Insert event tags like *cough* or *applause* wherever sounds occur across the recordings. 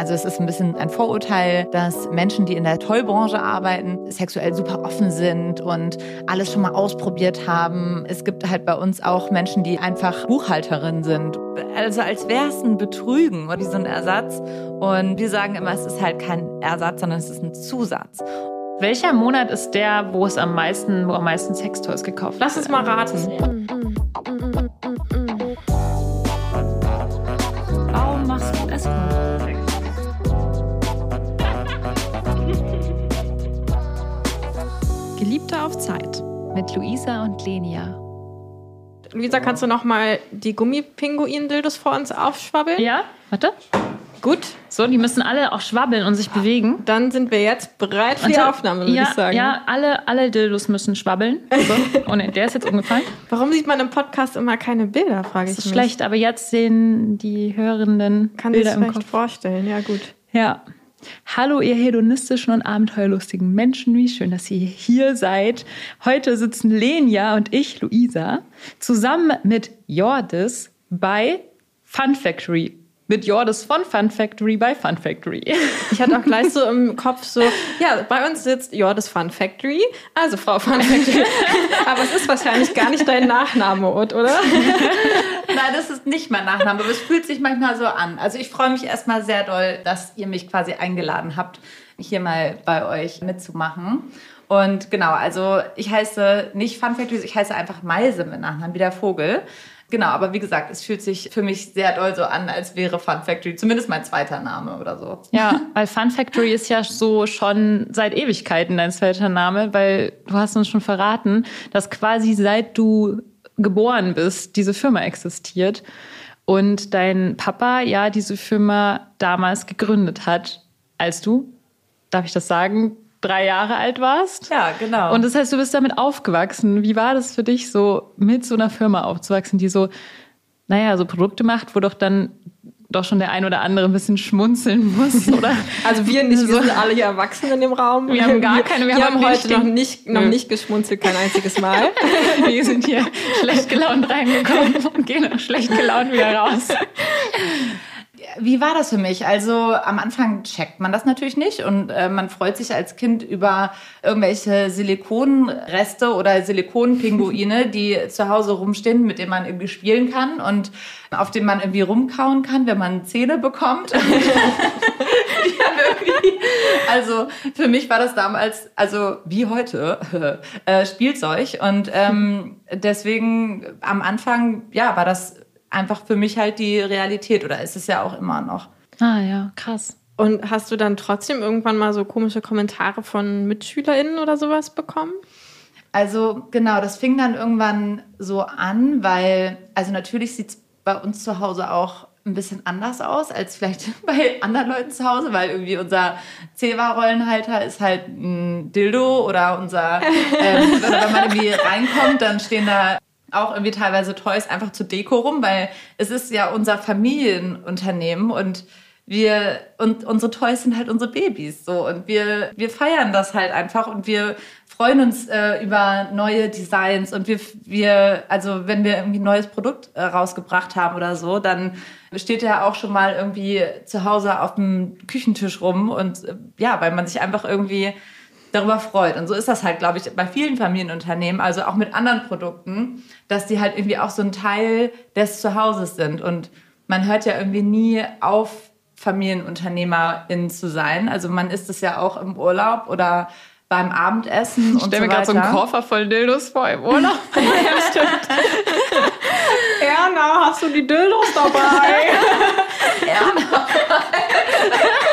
Also es ist ein bisschen ein Vorurteil, dass Menschen, die in der Tollbranche arbeiten, sexuell super offen sind und alles schon mal ausprobiert haben. Es gibt halt bei uns auch Menschen, die einfach Buchhalterin sind. Also als wäre es ein Betrügen oder wie so ein Ersatz. Und wir sagen immer, es ist halt kein Ersatz, sondern es ist ein Zusatz. Welcher Monat ist der, wo es am meisten, wo am meisten Sextoys gekauft wird? Lass es mal raten. Mit Luisa und Lenia. Luisa, kannst du noch mal die Gummipinguin-Dildos vor uns aufschwabbeln? Ja, warte. Gut, So, die müssen alle auch schwabbeln und sich bewegen. dann sind wir jetzt bereit für die Und- Aufnahme, würde ja, ich sagen. Ja, alle, alle Dildos müssen schwabbeln. So. Oh ne, der ist jetzt umgefallen. Warum sieht man im Podcast immer keine Bilder, frage ich Das ist mich. schlecht, aber jetzt sehen die Hörenden Kann sich Bilder im vielleicht vorstellen, ja gut. Ja. Hallo, ihr hedonistischen und abenteuerlustigen Menschen. Wie schön, dass ihr hier seid. Heute sitzen Lenia und ich, Luisa, zusammen mit Jordis bei Fun Factory. Mit Jordis von Fun Factory bei Fun Factory. Ich hatte auch gleich so im Kopf so, ja, bei uns sitzt Jordis Fun Factory, also Frau Fun Factory. aber es ist wahrscheinlich gar nicht dein Nachname, oder? Nein, das ist nicht mein Nachname, aber es fühlt sich manchmal so an. Also ich freue mich erstmal sehr doll, dass ihr mich quasi eingeladen habt, hier mal bei euch mitzumachen. Und genau, also ich heiße nicht Fun Factory, ich heiße einfach Meise mit Nachnamen, wie der Vogel. Genau, aber wie gesagt, es fühlt sich für mich sehr doll so an, als wäre Fun Factory zumindest mein zweiter Name oder so. Ja, *laughs* weil Fun Factory ist ja so schon seit Ewigkeiten dein zweiter Name, weil du hast uns schon verraten, dass quasi seit du geboren bist, diese Firma existiert und dein Papa ja diese Firma damals gegründet hat, als du, darf ich das sagen, drei Jahre alt warst. Ja, genau. Und das heißt, du bist damit aufgewachsen. Wie war das für dich, so mit so einer Firma aufzuwachsen, die so, naja, so Produkte macht, wo doch dann doch schon der ein oder andere ein bisschen schmunzeln muss, *laughs* oder? Also wir nicht, wir sind alle hier Erwachsene in dem Raum. Wir haben gar keine, wir wir haben heute noch nicht, noch nicht geschmunzelt, kein einziges Mal. *laughs* Wir sind hier schlecht gelaunt reingekommen und gehen auch schlecht gelaunt wieder raus. *laughs* Wie war das für mich? Also am Anfang checkt man das natürlich nicht und äh, man freut sich als Kind über irgendwelche Silikonreste oder Silikonpinguine, *laughs* die zu Hause rumstehen, mit denen man irgendwie spielen kann und auf denen man irgendwie rumkauen kann, wenn man Zähne bekommt. *laughs* Also für mich war das damals, also wie heute, *laughs* äh, Spielzeug und ähm, deswegen am Anfang, ja, war das einfach für mich halt die Realität oder ist es ja auch immer noch. Ah ja, krass. Und hast du dann trotzdem irgendwann mal so komische Kommentare von MitschülerInnen oder sowas bekommen? Also genau, das fing dann irgendwann so an, weil, also natürlich sieht es bei uns zu Hause auch ein bisschen anders aus als vielleicht *laughs* bei anderen Leuten zu Hause, weil irgendwie unser Zewa-Rollenhalter ist halt ein Dildo oder unser, *laughs* ähm, oder wenn man irgendwie reinkommt, dann stehen da auch irgendwie teilweise Toys einfach zur Deko rum, weil es ist ja unser Familienunternehmen und wir und unsere Toys sind halt unsere Babys so. Und wir wir feiern das halt einfach und wir freuen uns äh, über neue Designs und wir wir also wenn wir irgendwie ein neues Produkt äh, rausgebracht haben oder so, dann steht ja auch schon mal irgendwie zu Hause auf dem Küchentisch rum und äh, ja, weil man sich einfach irgendwie darüber freut. Und so ist das halt, glaube ich, bei vielen Familienunternehmen, also auch mit anderen Produkten, dass die halt irgendwie auch so ein Teil des Zuhauses sind. Und man hört ja irgendwie nie auf, FamilienunternehmerInnen zu sein. Also man ist es ja auch im Urlaub oder beim Abendessen Ich und stelle so mir gerade so einen. Koffer voll Dildos vor im Urlaub. *laughs* ja, stimmt. Erna, hast du die Dildos dabei? *laughs* *laughs*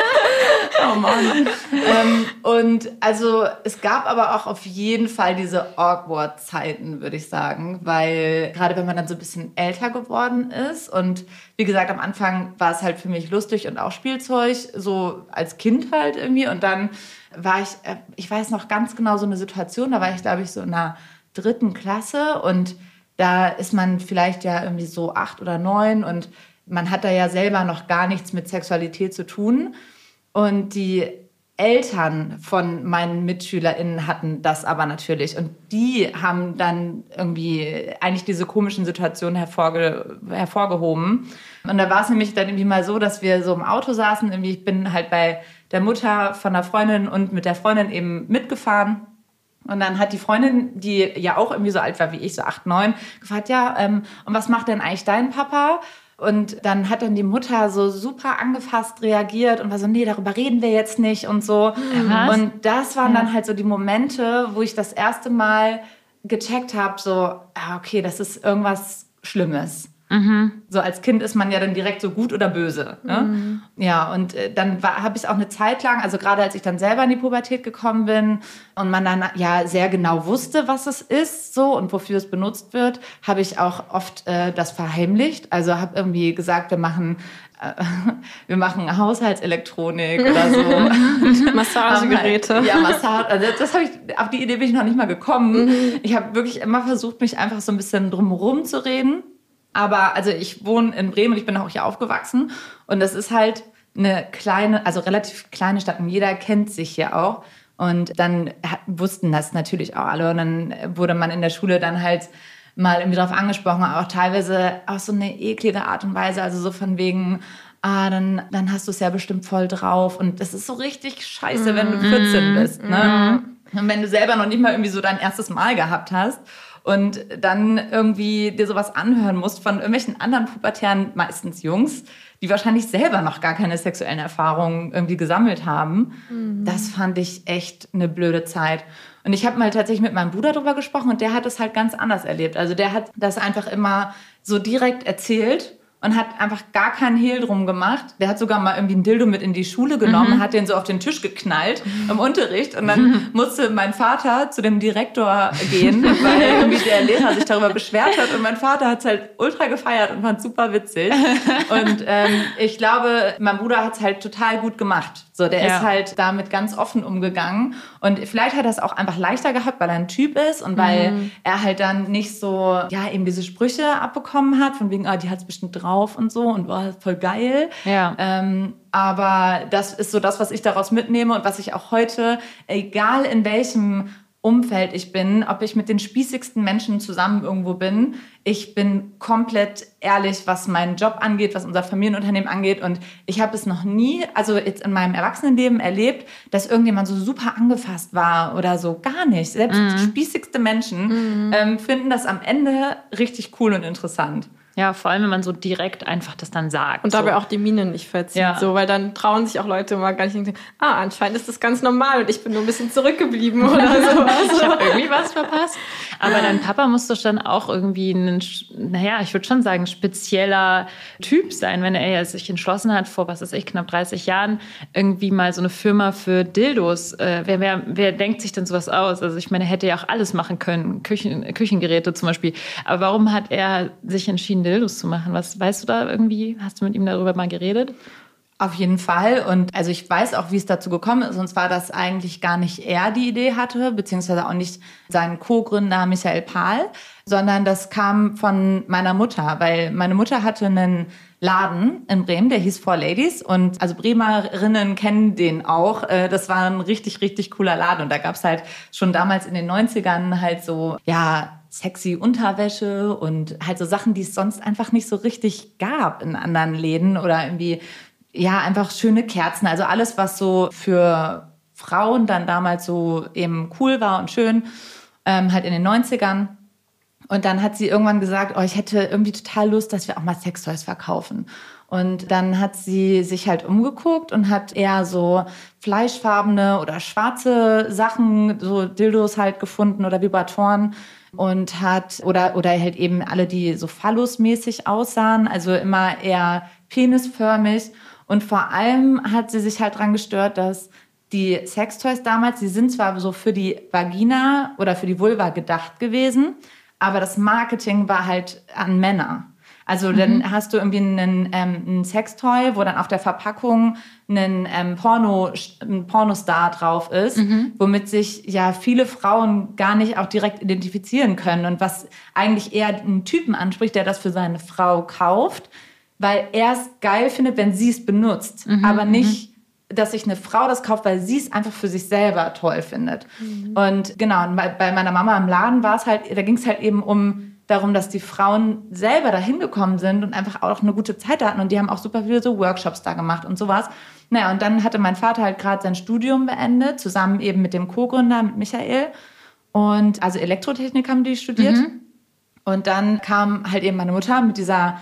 Oh Mann. ähm, und also es gab aber auch auf jeden Fall diese Awkward-Zeiten, würde ich sagen, weil gerade wenn man dann so ein bisschen älter geworden ist und wie gesagt, am Anfang war es halt für mich lustig und auch Spielzeug, so als Kind halt irgendwie und dann war ich, äh, ich weiß noch ganz genau so eine Situation, da war ich glaube ich so in der dritten Klasse und da ist man vielleicht ja irgendwie so acht oder neun und man hat da ja selber noch gar nichts mit Sexualität zu tun. Und die Eltern von meinen MitschülerInnen hatten das aber natürlich. Und die haben dann irgendwie eigentlich diese komischen Situationen hervorge hervorgehoben. Und da war es nämlich dann irgendwie mal so, dass wir so im Auto saßen. Irgendwie, ich bin halt bei der Mutter von der Freundin und mit der Freundin eben mitgefahren. Und dann hat die Freundin, die ja auch irgendwie so alt war wie ich, so acht, neun, gefragt, ja, ähm, und was macht denn eigentlich dein Papa? Und dann hat dann die Mutter so super angefasst reagiert und war so, nee, darüber reden wir jetzt nicht und so. Was? Und das waren dann halt so die Momente, wo ich das erste Mal gecheckt habe, so, ah, okay, das ist irgendwas Schlimmes. So als Kind ist man ja dann direkt so gut oder böse. Ne? Ja, und äh, dann habe ich es auch eine Zeit lang, also gerade als ich dann selber in die Pubertät gekommen bin und man dann ja sehr genau wusste, was es ist so und wofür es benutzt wird, habe ich auch oft äh, das verheimlicht. Also habe irgendwie gesagt, wir machen äh, *laughs* wir machen Haushaltselektronik oder so. *laughs* Massagegeräte. Ja, Massage. Also das habe ich, auf die Idee bin ich noch nicht mal gekommen. Ich habe wirklich immer versucht, mich einfach so ein bisschen drumherum zu reden. Aber also ich wohne in Bremen und ich bin auch hier aufgewachsen. Und das ist halt eine kleine, also relativ kleine Stadt und jeder kennt sich hier auch. Und dann wussten das natürlich auch alle. Und dann wurde man in der Schule dann halt mal irgendwie drauf angesprochen, auch teilweise auf so eine eklige Art und Weise. Also so von wegen, ah, dann, dann hast du es ja bestimmt voll drauf. Und das ist so richtig scheiße, wenn du 14 bist. Ne? Und wenn du selber noch nicht mal irgendwie so dein erstes Mal gehabt hast und dann irgendwie dir sowas anhören musst von irgendwelchen anderen Pubertären, meistens Jungs, die wahrscheinlich selber noch gar keine sexuellen Erfahrungen irgendwie gesammelt haben. Das fand ich echt eine blöde Zeit. Und ich habe mal tatsächlich mit meinem Bruder drüber gesprochen und der hat es halt ganz anders erlebt. Also der hat das einfach immer so direkt erzählt und hat einfach gar keinen Hehl drum gemacht. Der hat sogar mal irgendwie ein Dildo mit in die Schule genommen, hat den so auf den Tisch geknallt im Unterricht und dann musste mein Vater zu dem Direktor gehen, *laughs* weil irgendwie der Lehrer sich darüber beschwert hat und mein Vater hat es halt ultra gefeiert und fand super witzig. Und ähm, ich glaube, mein Bruder hat es halt total gut gemacht. So, der Ja. ist halt damit ganz offen umgegangen und vielleicht hat er es auch einfach leichter gehabt, weil er ein Typ ist und weil er halt dann nicht so, ja, eben diese Sprüche abbekommen hat, von wegen, ah, die hat es bestimmt drauf und so und war voll geil. Ja. Ähm, aber das ist so das, was ich daraus mitnehme und was ich auch heute, egal in welchem Umfeld ich bin, ob ich mit den spießigsten Menschen zusammen irgendwo bin, ich bin komplett ehrlich, was meinen Job angeht, was unser Familienunternehmen angeht. Und ich habe es noch nie, also jetzt in meinem Erwachsenenleben erlebt, dass irgendjemand so super angefasst war oder so. Gar nicht. Selbst spießigste Menschen ähm, finden das am Ende richtig cool und interessant. Ja, vor allem, wenn man so direkt einfach das dann sagt. Und dabei so. auch die Miene nicht verzieht, Ja. so, weil dann trauen sich auch Leute immer gar nicht denken, ah, anscheinend ist das ganz normal und ich bin nur ein bisschen zurückgeblieben *laughs* oder so. ich habe irgendwie was verpasst. Aber dein Papa muss doch dann auch irgendwie ein, naja, ich würde schon sagen, spezieller Typ sein, wenn er sich entschlossen hat, vor, was weiß ich, knapp 30 Jahren, irgendwie mal so eine Firma für Dildos. Äh, wer, wer, wer denkt sich denn sowas aus? Also ich meine, er hätte ja auch alles machen können, Küchen, Küchengeräte zum Beispiel. Aber warum hat er sich entschieden, Dildos zu machen? Was weißt du da irgendwie? Hast du mit ihm darüber mal geredet? Auf jeden Fall. Und also ich weiß auch, wie es dazu gekommen ist. Und zwar, dass eigentlich gar nicht er die Idee hatte, beziehungsweise auch nicht sein Co-Gründer Michael Pahl, sondern das kam von meiner Mutter, weil meine Mutter hatte einen Laden in Bremen, der hieß Four Ladies. Und also Bremerinnen kennen den auch. Äh, Das war ein richtig, richtig cooler Laden. Und da gab's halt schon damals in den 90ern halt so, ja, sexy Unterwäsche und halt so Sachen, die es sonst einfach nicht so richtig gab in anderen Läden oder irgendwie ja, einfach schöne Kerzen. Also alles, was so für Frauen dann damals so eben cool war und schön, ähm, halt in den 90ern. Und dann hat sie irgendwann gesagt, oh, ich hätte irgendwie total Lust, dass wir auch mal Sextoys verkaufen. Und dann hat sie sich halt umgeguckt und hat eher so fleischfarbene oder schwarze Sachen, so Dildos halt gefunden oder Vibratoren und hat oder oder halt eben alle, die so phallusmäßig aussahen, also immer eher penisförmig und vor allem hat sie sich halt dran gestört, dass die Sextoys damals, die sind zwar so für die Vagina oder für die Vulva gedacht gewesen, aber das Marketing war halt an Männer. Also dann hast du irgendwie einen, ähm, ein Sextoy, wo dann auf der Verpackung ein, ähm, Porno, ein Pornostar drauf ist, womit sich ja viele Frauen gar nicht auch direkt identifizieren können und was eigentlich eher einen Typen anspricht, der das für seine Frau kauft, weil er es geil findet, wenn sie es benutzt, aber nicht dass sich eine Frau das kauft, weil sie es einfach für sich selber toll findet. Und genau, und bei, bei meiner Mama im Laden war es halt, da ging es halt eben um darum, dass die Frauen selber dahin gekommen sind und einfach auch eine gute Zeit hatten. Und die haben auch super viele so Workshops da gemacht und sowas. Naja, und dann hatte mein Vater halt gerade sein Studium beendet, zusammen eben mit dem Co-Gründer, mit Michael. Und also Elektrotechnik haben die studiert. Und dann kam halt eben meine Mutter mit dieser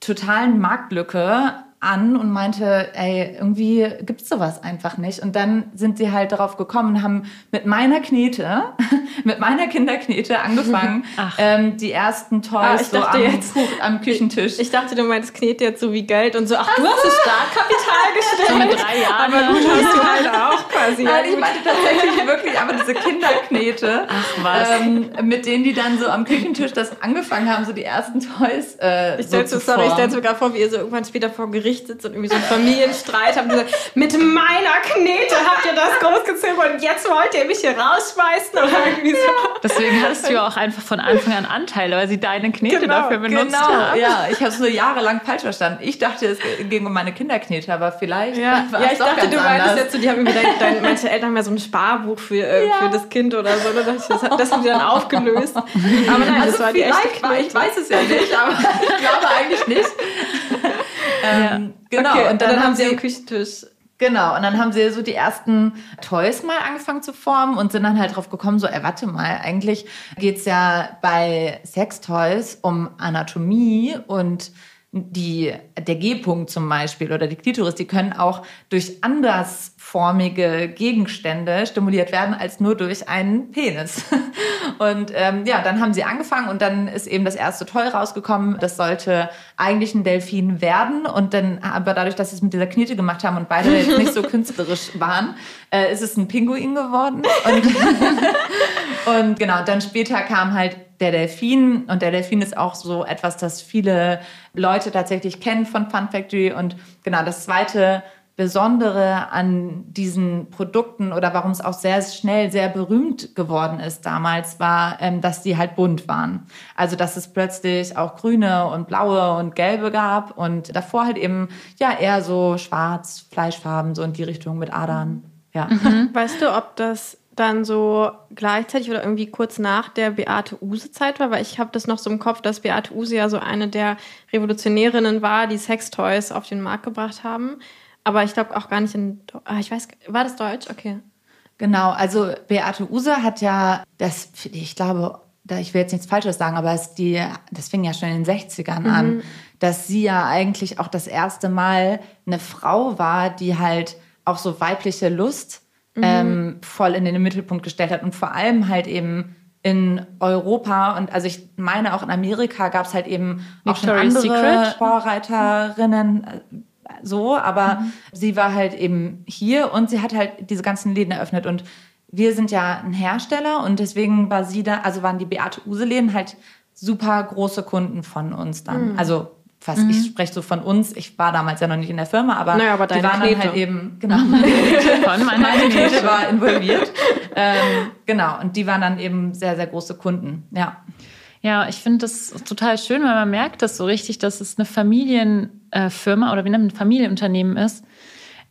totalen Marktlücke an und meinte, ey, irgendwie gibt's sowas einfach nicht. Und dann sind sie halt darauf gekommen und haben mit meiner Knete, *laughs* mit meiner Kinderknete angefangen, *laughs* ähm, die ersten Toys Ah, so am, jetzt- am Küchentisch. Ich dachte, du meinst Knete jetzt so wie Geld und so, ach, du hast das Startkapital *laughs* gestellt. So mit drei Jahren. Aber gut, hast du halt auch quasi. Nein, ich meinte tatsächlich wirklich aber diese Kinderknete, Ach was. ähm, mit denen die dann so am Küchentisch das angefangen haben, so die ersten Toys äh, Ich so formen. stell's mir gerade vor, wie ihr so irgendwann später vor Gericht sitzt und irgendwie so einen Familienstreit habt und gesagt, mit meiner Knete habt ihr das großgezogen und jetzt wollt ihr mich hier rausschmeißen oder irgendwie so. Deswegen hattest du ja auch einfach von Anfang an Anteile, weil sie deine Knete Genau, dafür benutzt Genau, haben. ja, ich habe es so jahrelang falsch verstanden. Ich dachte, es ging um meine Kinderknete, aber vielleicht Ja, war ja ich dachte, ganz du meintest jetzt so, die haben irgendwie, dein, dein, manche Eltern haben ja so ein Sparbuch für, äh, für das Kind oder so. Ich, das, das haben sie dann aufgelöst. Aber nein, das Also war die echte vielleicht, war, ich weiß es ja nicht, aber ich glaube eigentlich nicht. Ähm, Genau, Okay, und dann, haben sie am Küchentisch Genau, und dann haben sie so die ersten Toys mal angefangen zu formen und sind dann halt drauf gekommen, so, ey, warte mal, eigentlich geht's ja bei Sextoys um Anatomie und die, der G-Punkt zum Beispiel oder die Klitoris, die können auch durch andersformige Gegenstände stimuliert werden als nur durch einen Penis. *laughs* Und ähm, ja, dann haben sie angefangen und dann ist eben das erste Toy rausgekommen. Das sollte eigentlich ein Delfin werden und dann, aber dadurch, dass sie es mit dieser Knete gemacht haben und beide jetzt nicht so *laughs* künstlerisch waren, äh, ist es ein Pinguin geworden. Und, *laughs* und genau, dann später kam halt der Delfin und der Delfin ist auch so etwas, das viele Leute tatsächlich kennen von Fun Factory und genau das zweite Besondere an diesen Produkten oder warum es auch sehr schnell sehr berühmt geworden ist damals, war, ähm, dass die halt bunt waren. Also dass es plötzlich auch grüne und blaue und gelbe gab und davor halt eben ja eher so schwarz, Fleischfarben, so in die Richtung mit Adern. Ja. Weißt du, ob das dann so gleichzeitig oder irgendwie kurz nach der Beate Use-Zeit war? Weil ich habe das noch so im Kopf, dass Beate Use ja so eine der Revolutionärinnen war, die Sextoys auf den Markt gebracht haben. Aber ich glaube auch gar nicht in. Ah, ich weiß, war das Deutsch? Okay. Genau, also Beate Use hat ja, das, ich glaube, da- ich will jetzt nichts Falsches sagen, aber es die, das fing ja schon in den 60ern an, dass sie ja eigentlich auch das erste Mal eine Frau war, die halt auch so weibliche Lust ähm, voll in den Mittelpunkt gestellt hat und vor allem halt eben in Europa und also ich meine auch in Amerika gab es halt eben auch schon Victoria's andere Secret? Vorreiterinnen, äh, so, aber sie war halt eben hier und sie hat halt diese ganzen Läden eröffnet und wir sind ja ein Hersteller und deswegen war sie da, also waren die Beate Use Läden halt super große Kunden von uns dann. Also fast, ich spreche so von uns, ich war damals ja noch nicht in der Firma, aber, Naja, aber die waren dann halt eben, *laughs* genau, meine Knete, Von meiner meine. Knete war involviert. ähm, genau, und die waren dann eben sehr, sehr große Kunden, ja. Ja, ich finde das total schön, weil man merkt das so richtig, dass es eine Familienfirma oder wie nennt man Familienunternehmen ist.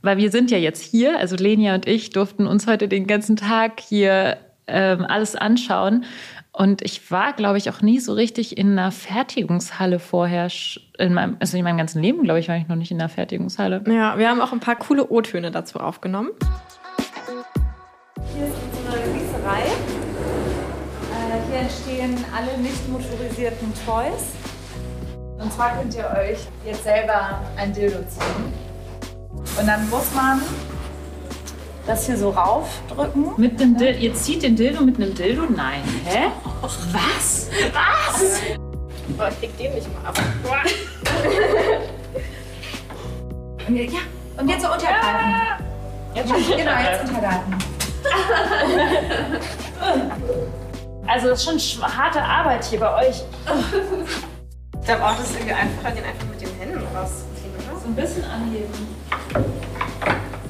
Weil wir sind ja jetzt hier, also Lenia und ich durften uns heute den ganzen Tag hier ähm, alles anschauen. Und ich war, glaube ich, auch nie so richtig in einer Fertigungshalle vorher. In meinem, also in meinem ganzen Leben, glaube ich, war ich noch nicht in einer Fertigungshalle. Ja, wir haben auch ein paar coole O-Töne dazu aufgenommen. Hier ist unsere Gießerei. Äh, hier entstehen alle nicht motorisierten Toys. Und zwar könnt ihr euch jetzt selber ein Dildo ziehen. Und dann muss man das hier so raufdrücken. Mit einem Dildo, ihr zieht den Dildo mit einem Dildo? Nein. Hä? Was? Was? Boah, ich krieg den nicht mal ab. Und jetzt, ja, und jetzt so untergreifen. Jetzt, genau, jetzt untergreifen. Also das ist schon sch- harte Arbeit hier bei euch. Da braucht es irgendwie einfacher, den einfach mit den Händen rauszuziehen, oder? So ein bisschen anheben.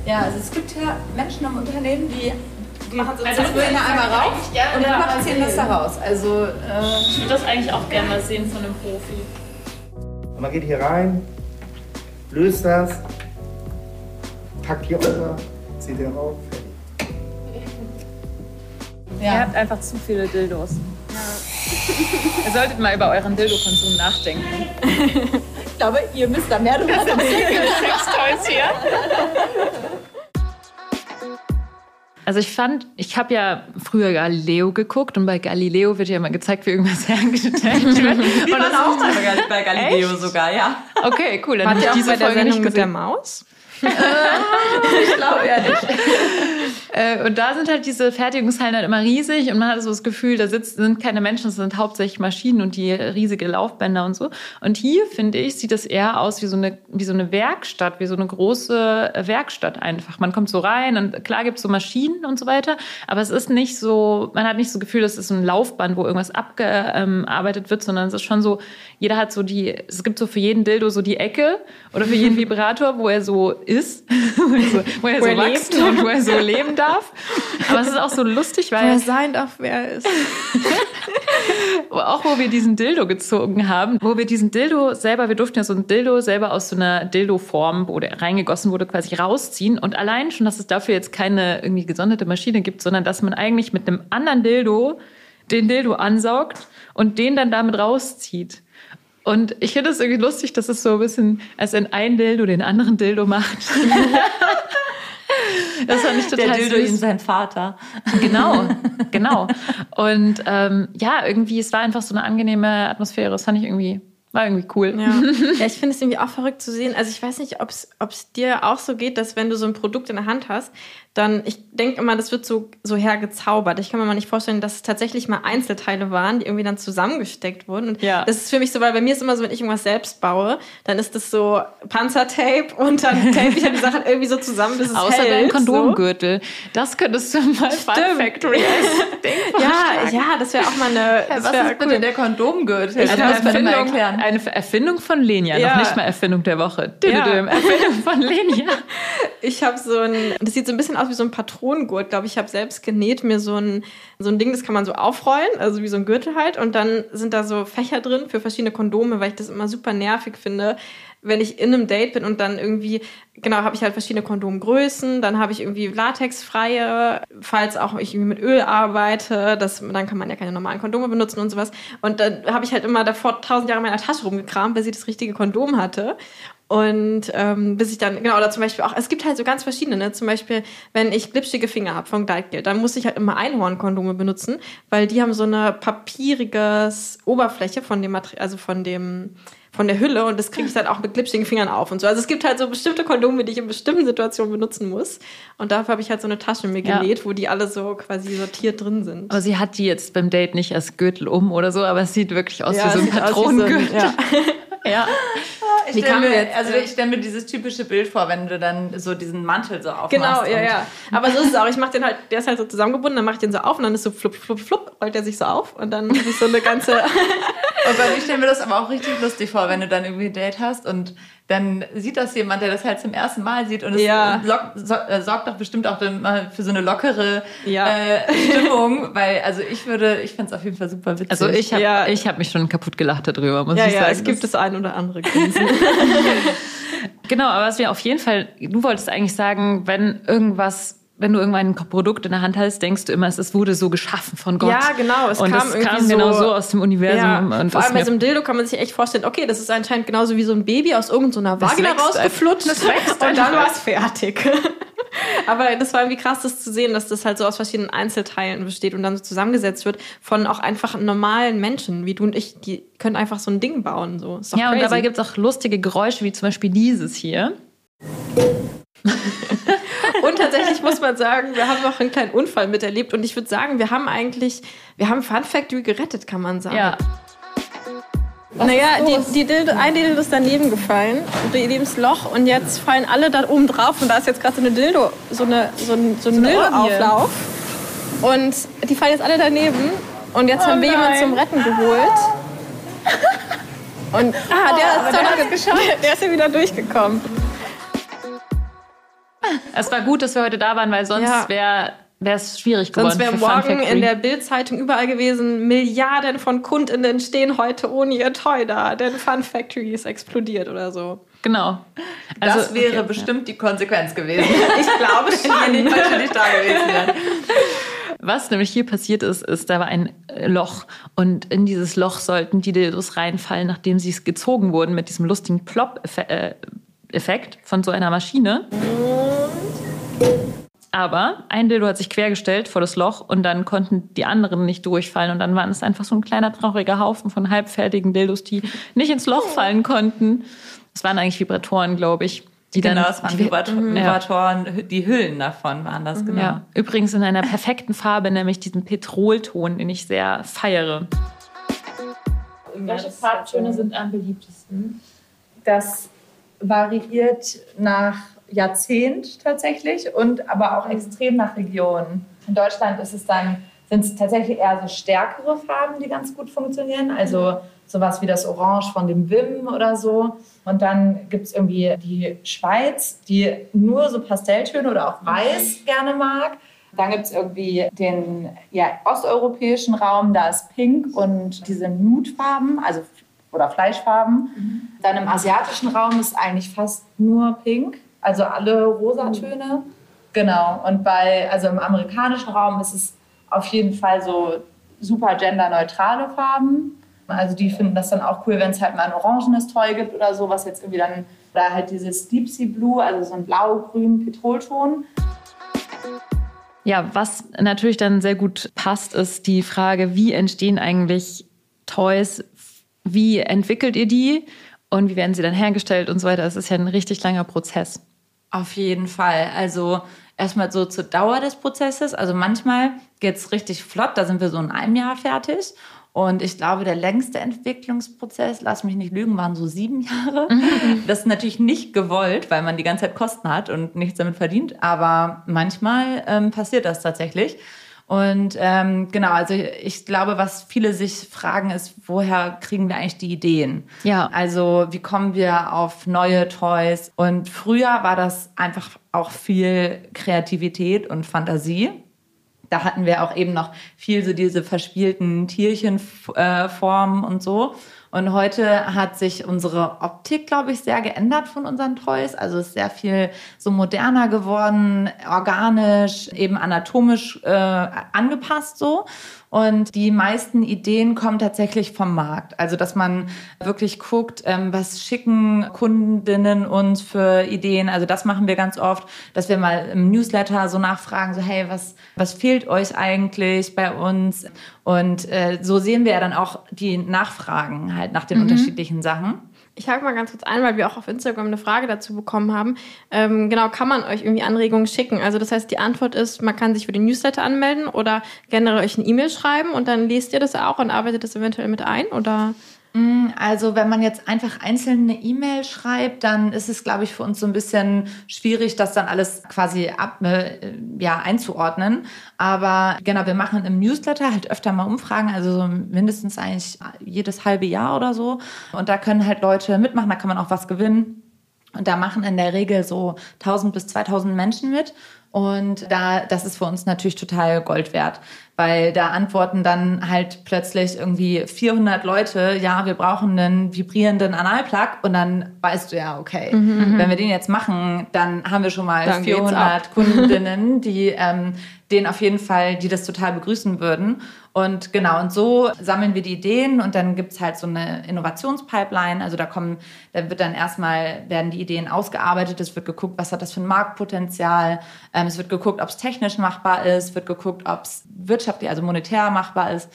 Ja, also es gibt ja Menschen im Unternehmen, die, die machen so Also das Ding einmal rauf Ja, und dann ja, ziehen das da raus. Also äh, Ich würde das eigentlich auch gerne mal sehen von einem Profi. Und man geht hier rein, löst das packt ihr eure CD rauf. Ihr habt einfach zu viele Dildos. Ihr solltet mal über euren Dildo-Konsum nachdenken. Ich glaube, ihr müsst da mehr drüber Sextoys hier. Also ich fand, ich habe ja früher Galileo geguckt und bei Galileo wird ja immer gezeigt, wie irgendwas *laughs* hergestellt wird. Und waren das auch bei- bei Galileo Echt? sogar, ja. Okay, cool. Dann habe ihr ich auch diese bei der Folge Sendung nicht mit der. Maus? *laughs* Ich glaube ja nicht. Äh, und da sind halt diese Fertigungshallen halt immer riesig und man hat so das Gefühl, da sitzt, sind keine Menschen, es sind hauptsächlich Maschinen und die riesige Laufbänder und so. Und hier, finde ich, sieht es eher aus wie so, eine, wie so eine Werkstatt, wie so eine große Werkstatt einfach. Man kommt so rein und klar gibt es so Maschinen und so weiter, aber es ist nicht so, man hat nicht so das Gefühl, das ist so ein Laufband, wo irgendwas abgearbeitet wird, sondern es ist schon so, jeder hat so die, es gibt so für jeden Dildo so die Ecke oder für jeden *laughs* Vibrator, wo er so ist, *laughs* wo er so, wo er Wo so er wächst und wo er so leben darf. Aber es ist auch so lustig, Wer weil sein darf, wer er ist. *laughs* auch wo wir diesen Dildo gezogen haben, wo wir diesen Dildo selber, wir durften ja so ein Dildo selber aus so einer Dildo-Form, wo der reingegossen wurde, quasi rausziehen. Und allein schon, dass es dafür jetzt keine irgendwie gesonderte Maschine gibt, sondern dass man eigentlich mit einem anderen Dildo den Dildo ansaugt und den dann damit rauszieht. Und ich finde es irgendwie lustig, dass es so ein bisschen, als wenn ein Dildo den anderen Dildo macht. *laughs* das fand ich total Der Dildo süß. ihm sein Vater. Genau, *laughs* genau. Und ähm, ja, irgendwie, es war einfach so eine angenehme Atmosphäre. Das fand ich irgendwie, war irgendwie cool. Ja, *laughs* ja ich finde es irgendwie auch verrückt zu sehen. Also ich weiß nicht, ob es dir auch so geht, dass wenn du so ein Produkt in der Hand hast, dann, ich denke immer, das wird so, so hergezaubert. Ich kann mir mal nicht vorstellen, dass es tatsächlich mal Einzelteile waren, die irgendwie dann zusammengesteckt wurden. Und Ja. das ist für mich so, weil bei mir ist immer so, wenn ich irgendwas selbst baue, dann ist das so Panzertape und dann *laughs* tape ich halt die Sachen irgendwie so zusammen, bis es Außer hält. dein so. Kondomgürtel. Das könntest du mal Fun Factory als *laughs* Ding Ja, vorschlagen. Ja, das wäre auch mal eine. Ja, das was ist bitte der Kondomgürtel? Also Also, eine mal Erfindung, erklären. eine Erfindung von Lenia, Ja. noch nicht mal Erfindung der Woche. Ja. Erfindung von Lenia. *laughs* Ich habe so ein, das sieht so ein bisschen aus wie so ein Patronengurt, glaube ich. Ich habe selbst genäht, mir so ein, so ein Ding, das kann man so aufrollen, also wie so ein Gürtel halt. Und dann sind da so Fächer drin für verschiedene Kondome, weil ich das immer super nervig finde, wenn ich in einem Date bin und dann irgendwie, genau, habe ich halt verschiedene Kondomgrößen, dann habe ich irgendwie latexfreie, falls auch ich irgendwie mit Öl arbeite, das, dann kann man ja keine normalen Kondome benutzen und sowas. Und dann habe ich halt immer davor tausend Jahre in meiner Tasche rumgekramt, bis ich das richtige Kondom hatte. Und ähm, bis ich dann, genau, oder zum Beispiel auch, es gibt halt so ganz verschiedene, ne? Zum Beispiel, wenn ich glitschige Finger habe von Gleitgel, dann muss ich halt immer Einhornkondome benutzen, weil die haben so eine papieriges Oberfläche von dem Material, also von dem, von der Hülle und das kriege ich dann auch mit glitschigen Fingern auf und so. Also es gibt halt so bestimmte Kondome, die ich in bestimmten Situationen benutzen muss. Und dafür habe ich halt so eine Tasche mir Ja. genäht, wo die alle so quasi sortiert drin sind. Aber sie hat die jetzt beim Date nicht als Gürtel um oder so, aber es sieht wirklich aus wie so ein Patronengürtel. ja. *laughs* ja. Ich Wie mir, jetzt, also äh, ich stelle mir dieses typische Bild vor, wenn du dann so diesen Mantel so aufmachst. Genau, ja, ja. Aber so ist es auch. Ich mache den halt, der ist halt so zusammengebunden, dann mache ich den so auf und dann ist so flupp, flupp, flupp, rollt der sich so auf und dann ist so eine ganze. Und bei mir stelle mir das aber auch richtig lustig vor, wenn du dann irgendwie ein Date hast und dann sieht das jemand, der das halt zum ersten Mal sieht und es Ja. lock, so, äh, sorgt doch bestimmt auch dann mal für so eine lockere Ja. äh, Stimmung, *laughs* weil also ich würde, ich fände es auf jeden Fall super witzig. Also ich habe Ja. ich hab mich schon kaputt gelacht darüber, muss ja, ich ja, sagen. es gibt das ein oder andere Grinsen. *laughs* *laughs* Genau, aber was wir auf jeden Fall, du wolltest eigentlich sagen, wenn irgendwas, wenn du irgendwann ein Produkt in der Hand hast, denkst du immer, es wurde so geschaffen von Gott. Ja, genau, es und kam es irgendwie kam genau so- so aus dem Universum. Ja, und vor allem bei so einem Dildo kann man sich echt vorstellen, okay, das ist anscheinend genauso wie so ein Baby aus irgendeiner Vagina rausgeflutscht. Das wächst und dann war es fertig. *laughs* Aber das war irgendwie krass, das zu sehen, dass das halt so aus verschiedenen Einzelteilen besteht und dann so zusammengesetzt wird von auch einfach normalen Menschen, wie du und ich, die können einfach so ein Ding bauen. So. Ja, und crazy. dabei gibt es auch lustige Geräusche, wie zum Beispiel dieses hier. *laughs* Und tatsächlich muss man sagen, wir haben auch einen kleinen Unfall miterlebt und ich würde sagen, wir haben eigentlich, wir haben Fun Factory gerettet, kann man sagen. Ja. naja, die, die Dildo, ein Dildo ist daneben gefallen, daneben das Loch und jetzt fallen alle da oben drauf und da ist jetzt gerade so eine Dildo, so, eine, so ein, so ein eine Dildo-Auflauf und die fallen jetzt alle daneben und jetzt haben wir jemanden zum Retten geholt. *laughs* Und ah, der, ist noch geschafft. Der, der ist ja wieder durchgekommen. Es war gut, dass wir heute da waren, weil sonst Ja. wäre es schwierig geworden. Sonst wäre morgen in der Bild-Zeitung überall gewesen, Milliarden von KundInnen stehen heute ohne ihr Toy da, denn Fun Factory ist explodiert oder so. Genau. das wäre okay, bestimmt die Konsequenz gewesen. *laughs* Ich glaube schon, wenn die nicht da gewesen wären. Was nämlich hier passiert ist, ist, da war ein Loch und in dieses Loch sollten die Dildos reinfallen, nachdem sie es gezogen wurden mit diesem lustigen Plop-Effekt von so einer Maschine. Aber ein Dildo hat sich quergestellt vor das Loch und dann konnten die anderen nicht durchfallen und dann waren es einfach so ein kleiner trauriger Haufen von halbfertigen Dildos, die nicht ins Loch fallen konnten. Das waren eigentlich Vibratoren, glaube ich. Die Genau, dann, das waren die- Vibratoren, Vibratoren, die Hüllen davon waren das, genau. Ja, übrigens in einer perfekten Farbe, nämlich diesen Petrolton, den ich sehr feiere. Welche Farbtöne sind am beliebtesten? Das variiert nach Jahrzehnt tatsächlich und aber auch extrem nach Region. In Deutschland ist es dann, sind es tatsächlich eher so stärkere Farben, die ganz gut funktionieren. Also sowas wie das Orange von dem Wim oder so. Und dann gibt es irgendwie die Schweiz, die nur so Pastelltöne oder auch Weiß gerne mag. Dann gibt es irgendwie den ja, osteuropäischen Raum, da ist Pink und diese Nudefarben, also oder Fleischfarben. Dann im asiatischen Raum ist eigentlich fast nur Pink, also alle Rosatöne. Genau. Und bei, also im amerikanischen Raum ist es auf jeden Fall so super genderneutrale Farben. Also die finden das dann auch cool, wenn es halt mal ein orangenes Toy gibt oder so, was jetzt irgendwie dann, oder halt dieses Deep Sea Blue, also so ein blau-grün Petrolton. Ja, was natürlich dann sehr gut passt, ist die Frage, wie entstehen eigentlich Toys? Wie entwickelt ihr die? Und wie werden sie dann hergestellt und so weiter? Das ist ja ein richtig langer Prozess. Auf jeden Fall. Also erstmal so zur Dauer des Prozesses. Also manchmal geht es richtig flott, da sind wir so in einem Jahr fertig. Und ich glaube, der längste Entwicklungsprozess, lass mich nicht lügen, waren so sieben Jahre. *laughs* Das ist natürlich nicht gewollt, weil man die ganze Zeit Kosten hat und nichts damit verdient. Aber manchmal ähm, passiert das tatsächlich. Und ähm, genau, also ich glaube, was viele sich fragen, ist, woher kriegen wir eigentlich die Ideen? Ja. Also wie kommen wir auf neue Toys? Und früher war das einfach auch viel Kreativität und Fantasie. Da hatten wir auch eben noch viel so diese verspielten Tierchenformen und so. Und heute hat sich unsere Optik, glaube ich, sehr geändert von unseren Toys. Also ist sehr viel so moderner geworden, organisch, eben anatomisch äh, angepasst so. Und die meisten Ideen kommen tatsächlich vom Markt. Also, dass man wirklich guckt, ähm, was schicken Kundinnen uns für Ideen. Also, das machen wir ganz oft, dass wir mal im Newsletter so nachfragen, so, hey, was, was fehlt euch eigentlich bei uns? Und äh, so sehen wir ja dann auch die Nachfragen halt nach den unterschiedlichen Sachen. Ich hake mal ganz kurz ein, weil wir auch auf Instagram eine Frage dazu bekommen haben. Ähm, genau, kann man euch irgendwie Anregungen schicken? Also das heißt, die Antwort ist, man kann sich für den Newsletter anmelden oder generell euch eine E-Mail schreiben und dann lest ihr das auch und arbeitet das eventuell mit ein? Oder Also wenn man jetzt einfach einzeln eine E-Mail schreibt, dann ist es, glaube ich, für uns so ein bisschen schwierig, das dann alles quasi ab, äh, ja, einzuordnen. Aber genau, wir machen im Newsletter halt öfter mal Umfragen, also so mindestens eigentlich jedes halbe Jahr oder so. Und da können halt Leute mitmachen, da kann man auch was gewinnen. Und da machen in der Regel so 1000 bis 2000 Menschen mit. Und da, das ist für uns natürlich total Gold wert, weil da antworten dann halt plötzlich irgendwie 400 Leute, ja, wir brauchen einen vibrierenden Analplug. Und dann weißt du ja, okay, wenn wir den jetzt machen, dann haben wir schon mal Dann geht's 400 Kundinnen, die ähm, den auf jeden Fall, die das total begrüßen würden. Und genau, und so sammeln wir die Ideen und dann gibt's halt so eine Innovationspipeline. Also da kommen, da wird dann erstmal, werden die Ideen ausgearbeitet, es wird geguckt, was hat das für ein Marktpotenzial, ähm, es wird geguckt, ob es technisch machbar ist, wird geguckt, ob es wirtschaftlich, also monetär machbar ist,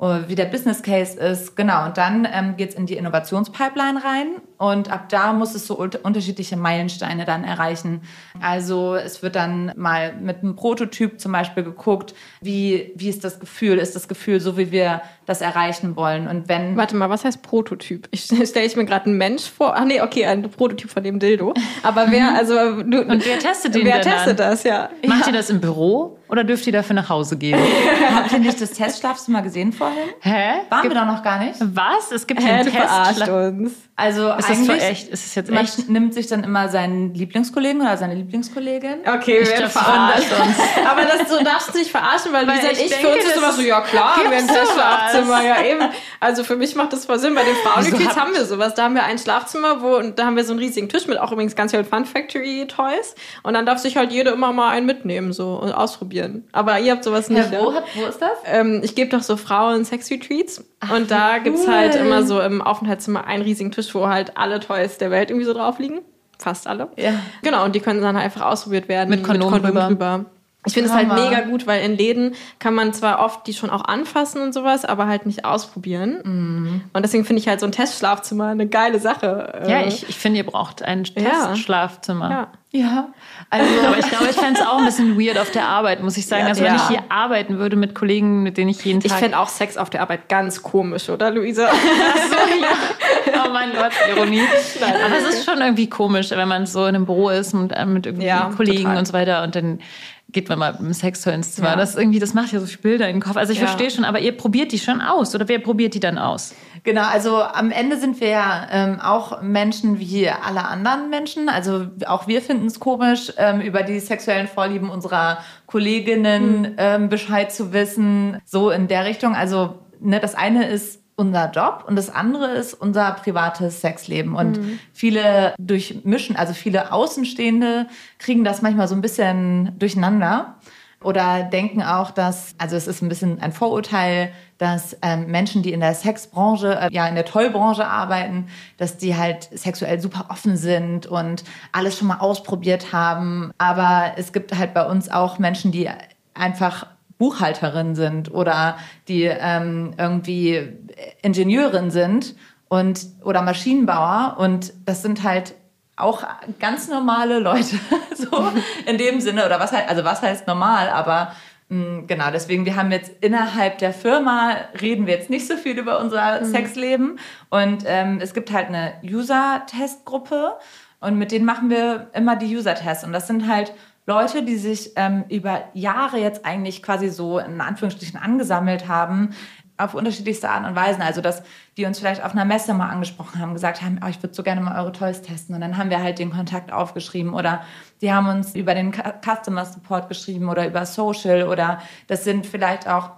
wie der Business Case ist. Genau, und dann ähm, geht's in die Innovationspipeline rein und ab da muss es so unter- unterschiedliche Meilensteine dann erreichen. Also es wird dann mal mit einem Prototyp zum Beispiel geguckt, wie, wie ist das Gefühl, ist das Gefühl so, wie wir das erreichen wollen. Und wenn warte mal, was heißt Prototyp? Ich *laughs* stelle ich mir gerade einen Mensch vor. Ach nee, okay, ein Prototyp von dem Dildo. Aber wer, also du, Und wer testet den wer denn testet dann? das, ja. Macht ihr das im Büro oder dürft ihr dafür nach Hause gehen? *laughs* habt ihr nicht das Testschlafzimmer gesehen vorhin? Hä? Waren wir doch noch gar nicht. Was? Es gibt Hä, einen du Test. uns. Also Ist das eigentlich so echt? Ist es jetzt man echt? nimmt sich dann immer seinen Lieblingskollegen oder seine Lieblingskollegin. Okay, Ich wir werden verarscht. uns. Aber das, du darfst dich verarschen, weil, Weil wie ich ich, denke, für uns ist das immer so, ja klar, wir haben ein Testschlafzimmer. Schlafzimmer, ja eben. Also für mich macht das voll Sinn. Bei den Frauenretreats haben wir sowas. Da haben wir ein Schlafzimmer, wo und da haben wir so einen riesigen Tisch mit auch übrigens ganz vielen Fun Factory Toys. Und dann darf sich halt jeder immer mal einen mitnehmen so und ausprobieren. Aber ihr habt sowas nicht. Ja, wo, hat, wo ist das? Ähm, ich gebe doch so Frauen Sex-Retreats und da gibt's halt cool. immer so im Aufenthaltszimmer einen riesigen Tisch, wo halt alle Toys der Welt irgendwie so drauf liegen. Fast alle. Ja. Genau, und die können dann halt einfach ausprobiert werden. Mit Kondom drüber. Ich finde es halt mega gut, weil in Läden kann man zwar oft die schon auch anfassen und sowas, aber halt nicht ausprobieren. Mhm. Und deswegen finde ich halt so ein Testschlafzimmer eine geile Sache. Ja, ich, ich finde, ihr braucht ein. Testschlafzimmer. Ja. Ja. Also, Aber ich glaube, ich fände es auch ein bisschen weird auf der Arbeit, muss ich sagen. Also wenn Ja. ich hier arbeiten würde mit Kollegen, mit denen ich jeden Ich Tag... fände auch Sex auf der Arbeit ganz komisch, oder Luisa? *laughs* oh mein Gott, Ironie. Aber es ist schon irgendwie komisch, wenn man so in einem Büro ist und äh, mit irgendwie Ja, Kollegen total. und so weiter und dann geht man mal im Sextoy ins Zimmer. Ja. Das ist irgendwie, das macht ja so viele Bilder in den Kopf. Also ich Ja. verstehe schon, aber ihr probiert die schon aus oder wer probiert die dann aus? Genau, also am Ende sind wir ja ähm, auch Menschen wie alle anderen Menschen. Also auch wir finden es komisch, ähm, über die sexuellen Vorlieben unserer Kolleginnen ähm, Bescheid zu wissen. So in der Richtung. Also ne, das eine ist unser Job und das andere ist unser privates Sexleben. Und viele durchmischen, also viele Außenstehende kriegen das manchmal so ein bisschen durcheinander oder denken auch, dass, also es ist ein bisschen ein Vorurteil, dass ähm, Menschen, die in der Sexbranche, äh, ja in der Tollbranche arbeiten, dass die halt sexuell super offen sind und alles schon mal ausprobiert haben. Aber es gibt halt bei uns auch Menschen, die einfach Buchhalterin sind oder die ähm, irgendwie Ingenieurin sind und oder Maschinenbauer und das sind halt auch ganz normale Leute *laughs* so in dem Sinne oder was halt also was heißt normal aber mh, genau deswegen wir haben jetzt innerhalb der Firma reden wir jetzt nicht so viel über unser Sexleben. Und ähm, es gibt halt eine User Testgruppe und mit denen machen wir immer die User Tests und das sind halt Leute, die sich ähm, über Jahre jetzt eigentlich quasi so in Anführungsstrichen angesammelt haben, auf unterschiedlichste Art und Weisen. Also, dass die uns vielleicht auf einer Messe mal angesprochen haben, gesagt haben, oh, ich würde so gerne mal eure Toys testen. Und dann haben wir halt den Kontakt aufgeschrieben. Oder die haben uns über den Cu- Customer Support geschrieben oder über Social. Oder das sind vielleicht auch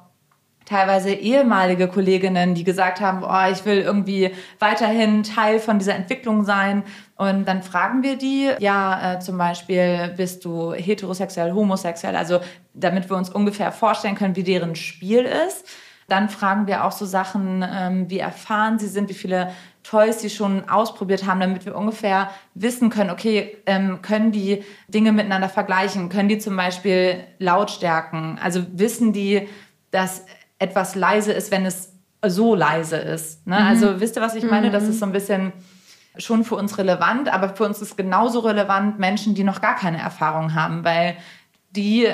teilweise ehemalige Kolleginnen, die gesagt haben, oh, ich will irgendwie weiterhin Teil von dieser Entwicklung sein. Und dann fragen wir die, ja, äh, zum Beispiel, bist du heterosexuell, homosexuell, also damit wir uns ungefähr vorstellen können, wie deren Spiel ist. Dann fragen wir auch so Sachen, ähm, wie erfahren sie sind, wie viele Toys sie schon ausprobiert haben, damit wir ungefähr wissen können, okay, ähm, können die Dinge miteinander vergleichen? Können die zum Beispiel Lautstärken? Also wissen die, dass etwas leise ist, wenn es so leise ist? Ne? Also wisst ihr, was ich meine? Das ist so ein bisschen schon für uns relevant, aber für uns ist genauso relevant Menschen, die noch gar keine Erfahrung haben, weil die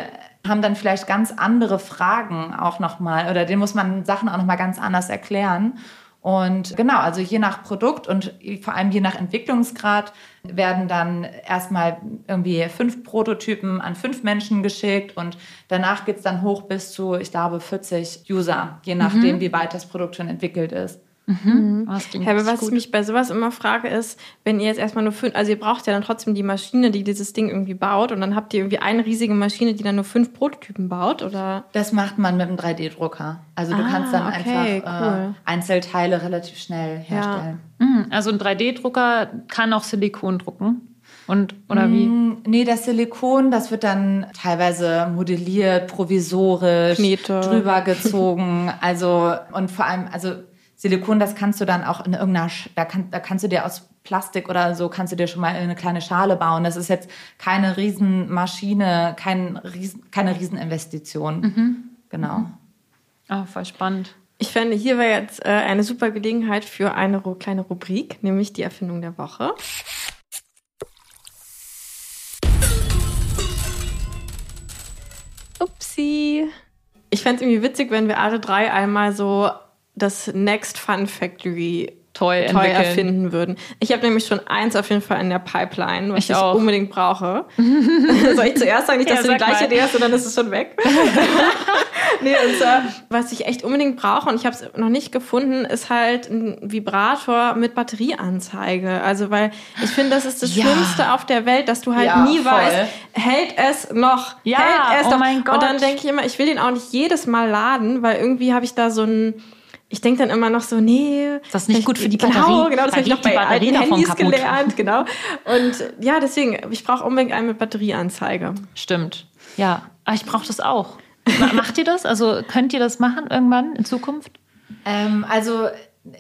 haben dann vielleicht ganz andere Fragen auch nochmal oder denen muss man Sachen auch nochmal ganz anders erklären. Und genau, also je nach Produkt und vor allem je nach Entwicklungsgrad werden dann erstmal irgendwie fünf Prototypen an fünf Menschen geschickt und danach geht's dann hoch bis zu, ich glaube, 40 User, je nachdem, wie weit das Produkt schon entwickelt ist. Das klingt Ja, aber was ich gut. mich bei sowas immer frage, ist, wenn ihr jetzt erstmal nur fünf, also ihr braucht ja dann trotzdem die Maschine, die dieses Ding irgendwie baut, und dann habt ihr irgendwie eine riesige Maschine, die dann nur fünf Prototypen baut, oder? Das macht man mit einem 3D-Drucker. Also du Ah, kannst dann okay, einfach cool. äh, Einzelteile relativ schnell herstellen. Mhm, Also ein 3D-Drucker kann auch Silikon drucken. Und, oder wie? Mm, Nee, das Silikon, das wird dann teilweise modelliert, provisorisch, Knete. drüber gezogen. Also, und vor allem, also Silikon, das kannst du dann auch in irgendeiner, Sch- da, kann, da kannst du dir aus Plastik oder so, kannst du dir schon mal eine kleine Schale bauen. Das ist jetzt keine Riesenmaschine, kein Riesen, keine Rieseninvestition. Genau. Oh, voll spannend. Ich fände, hier wäre jetzt äh, eine super Gelegenheit für eine kleine Rubrik, nämlich die Erfindung der Woche. Upsi. Ich fände es irgendwie witzig, wenn wir alle drei einmal so das Next Fun Factory Toy Toy entwickeln. erfinden würden. Ich habe nämlich schon eins auf jeden Fall in der Pipeline, was Ich ich, auch. unbedingt brauche. *laughs* Soll ich zuerst sagen, nicht, dass Ja, du die gleiche. Idee hast und dann ist es schon weg? *laughs* nee, und zwar, was ich echt unbedingt brauche und ich habe es noch nicht gefunden, ist halt ein Vibrator mit Batterieanzeige. Also, weil ich finde, das ist das Ja. Schlimmste auf der Welt, dass du halt Ja, nie voll. weißt, hält es noch? Ja, hält es oh noch? mein Gott. Und dann denke ich immer, ich will den auch nicht jedes Mal laden, weil irgendwie habe ich da so ein ich denke dann immer noch so, nee. Das ist nicht gut für die Genau, Batterie. genau, das Da habe ich noch bei Batterie alten Handys gelernt, genau. Und ja, deswegen, ich brauche unbedingt einen mit Batterieanzeige. Stimmt. Ja, aber ich brauche das auch. Ma- Macht ihr das? Also könnt ihr das machen irgendwann in Zukunft? Ähm, also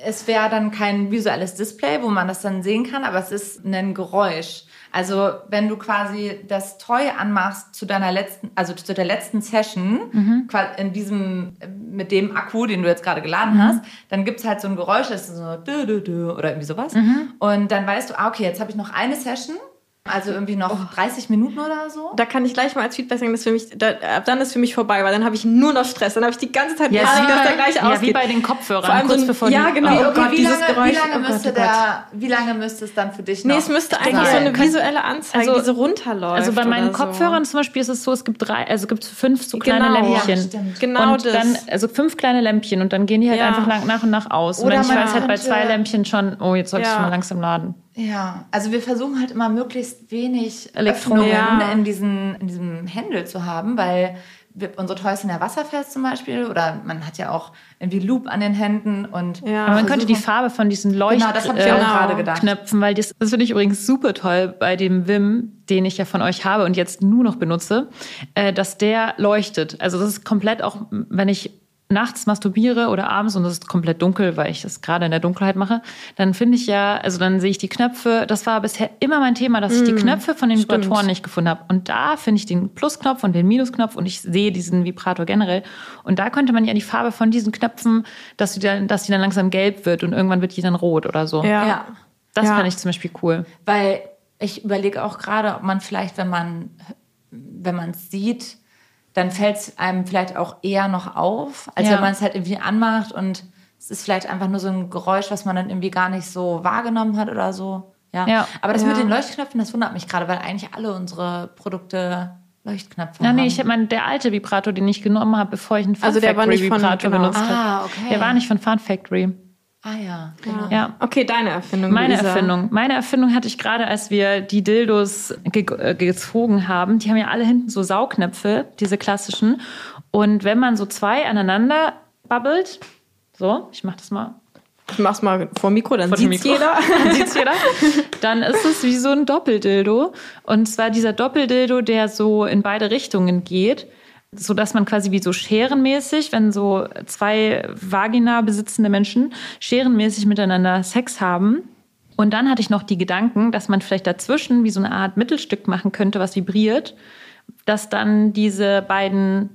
es wäre dann kein visuelles Display, wo man das dann sehen kann, aber es ist ein Geräusch. Also wenn du quasi das Toy anmachst zu deiner letzten, also zu der letzten Session, qua- in diesem, mit dem Akku, den du jetzt gerade geladen hast, dann gibt's halt so ein Geräusch, das ist so oder irgendwie sowas. Und dann weißt du, ah, okay, jetzt habe ich noch eine Session, also irgendwie noch 30 Minuten oder so. Da kann ich gleich mal als Feedback sagen, dass für mich, da, ab dann ist für mich vorbei, weil dann habe ich nur noch Stress. Dann habe ich die ganze Zeit Ja, Angst, wie dass bei- der gleich ja, ausgeht. wie bei den Kopfhörern, Vor allem kurz so bevor ja, genau. Wie, oh okay, Gott, wie, dieses lange, Geräusch. wie, lange oh müsste oh Gott. der, wie lange müsste es dann für dich noch Nee, es müsste sein? eigentlich so eine visuelle Anzeige, Also- die so runterläuft. Also bei meinen oder so. Kopfhörern zum Beispiel ist es so, es gibt drei, also es gibt fünf so kleine Genau. Lämpchen. Ja, stimmt. Genau und das. dann, also fünf kleine Lämpchen und dann gehen die halt Ja. einfach lang, nach und nach aus. Oder und ich weiß halt bei zwei Lämpchen schon, oh, jetzt solltest Ja. du mal langsam laden. Ja, also wir versuchen halt immer möglichst wenig Elektronik. Öffnungen Ja. in, diesen, in diesem Händel zu haben, weil wir, unsere Toys sind ja wasserfest zum Beispiel oder man hat ja auch irgendwie Loop an den Händen und Ja. Aber man könnte die Farbe von diesen Leucht Genau, das hab ich auch äh, gerade gedacht. Knöpfen, weil das, das finde ich übrigens super toll bei dem Wim, den ich ja von euch habe und jetzt nur noch benutze, äh, dass der leuchtet. Also das ist komplett auch, wenn ich nachts masturbiere oder abends und es ist komplett dunkel, weil ich das gerade in der Dunkelheit mache, dann finde ich ja, also dann sehe ich die Knöpfe. Das war bisher immer mein Thema, dass ich die Knöpfe von den stimmt. Vibratoren nicht gefunden habe. Und da finde ich den Plusknopf und den Minusknopf und ich sehe diesen Vibrator generell. Und da könnte man ja die Farbe von diesen Knöpfen, dass die dann, dass die dann langsam gelb wird und irgendwann wird die dann rot oder so. Ja. ja, Das Ja. fand ich zum Beispiel cool. weil ich überlege auch gerade, ob man vielleicht, wenn man wenn man es sieht, dann fällt es einem vielleicht auch eher noch auf, als Ja. wenn man es halt irgendwie anmacht und es ist vielleicht einfach nur so ein Geräusch, was man dann irgendwie gar nicht so wahrgenommen hat oder so. Ja. Ja. Aber das Ja. mit den Leuchtknöpfen, das wundert mich gerade, weil eigentlich alle unsere Produkte Leuchtknöpfe Ja, haben. nee, ich habe meinen, der alte Vibrator, den ich genommen habe, bevor ich einen Fun Also der war Factory nicht von- Vibrator genau. benutzt habe. ah, okay. Der war nicht von Fun Factory. Ah ja, genau. Ja. Okay, deine Erfindung. Meine Luisa. Erfindung. Meine Erfindung hatte ich gerade, als wir die Dildos ge äh, gezogen haben. Die haben ja alle hinten so Saugnäpfe, diese klassischen. Und wenn man so zwei aneinander babbelt, so, ich mach das mal. Ich mach's mal vor Mikro, dann Vor sieht's Mikro. jeder. *laughs* Dann sieht's jeder. Dann ist es wie so ein Doppeldildo. Und zwar dieser Doppeldildo, der so in beide Richtungen geht, so dass man quasi wie so scherenmäßig, wenn so zwei Vagina besitzende Menschen scherenmäßig miteinander Sex haben. Und dann hatte ich noch die Gedanken, dass man vielleicht dazwischen wie so eine Art Mittelstück machen könnte, was vibriert, dass dann diese beiden,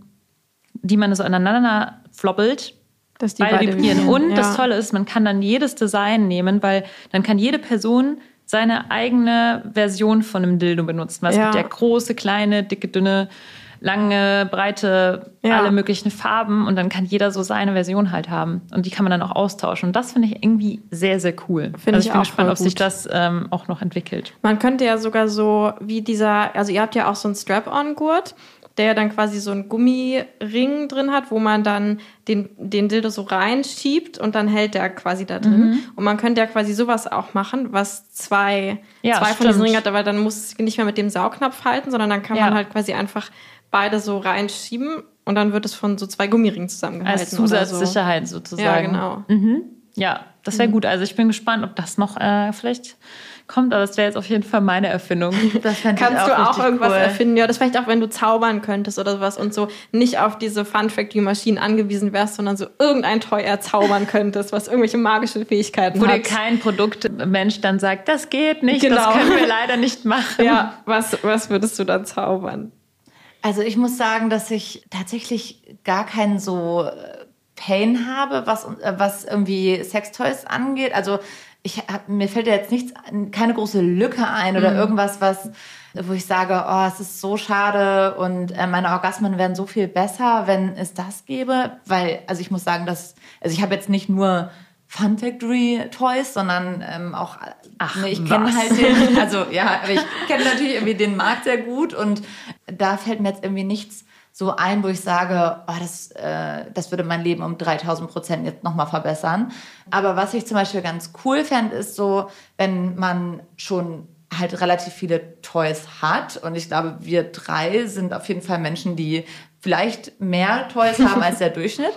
die man so aneinander floppelt, Dass die beide, beide vibrieren. Und ja. das Tolle ist, man kann dann jedes Design nehmen, weil dann kann jede Person seine eigene Version von einem Dildo benutzen. Was Ja. gibt ja große, kleine, dicke, dünne, lange, breite, Ja. alle möglichen Farben und dann kann jeder so seine Version halt haben. Und die kann man dann auch austauschen. Und das finde ich irgendwie sehr, sehr cool. Finde also ich ich bin auch gespannt, ob sich das ähm, auch noch entwickelt. Man könnte ja sogar so wie dieser, also ihr habt ja auch so einen Strap-on-Gurt, der ja dann quasi so einen Gummiring drin hat, wo man dann den, den Dildo so reinschiebt und dann hält der quasi da drin. Mhm. Und man könnte ja quasi sowas auch machen, was zwei, Ja, zwei von diesen Ringen hat, aber dann muss es nicht mehr mit dem Saugnapf halten, sondern dann kann Ja. man halt quasi einfach beide so reinschieben und dann wird es von so zwei Gummiringen zusammengehalten. Als oder so. Zusatzsicherheit sozusagen. Ja, genau. Ja, das wäre gut. Also ich bin gespannt, ob das noch äh, vielleicht kommt. Aber das wäre jetzt auf jeden Fall meine Erfindung. *laughs* Das Kannst du auch irgendwas cool. erfinden? Ja, das vielleicht auch, wenn du zaubern könntest oder sowas und so nicht auf diese Fun Factory Maschinen angewiesen wärst, sondern so irgendein Toy erzaubern könntest, was irgendwelche magische Fähigkeiten Wo dir hat. kein Produktmensch dann sagt, das geht nicht, Genau. das können wir leider nicht *laughs* machen. ja, was, was würdest du dann zaubern? Also ich muss sagen, dass ich tatsächlich gar keinen so äh, Pain habe, was, äh, was irgendwie Sextoys angeht. Also ich hab, mir fällt ja jetzt nichts, keine große Lücke ein oder irgendwas, was, wo ich sage, oh, es ist so schade und äh, meine Orgasmen wären so viel besser, wenn es das gäbe. Weil, also ich muss sagen, dass, also ich habe jetzt nicht nur Fun Factory Toys, sondern ähm, auch, Ach, ne, ich kenne halt den, *laughs* also ja, ich kenne natürlich irgendwie den Markt sehr gut und da fällt mir jetzt irgendwie nichts so ein, wo ich sage, oh, das, äh, das würde mein Leben um 3000 Prozent jetzt nochmal verbessern. Aber was ich zum Beispiel ganz cool fände, ist so, wenn man schon halt relativ viele Toys hat und ich glaube, wir drei sind auf jeden Fall Menschen, die vielleicht mehr Toys haben als der *laughs* Durchschnitt.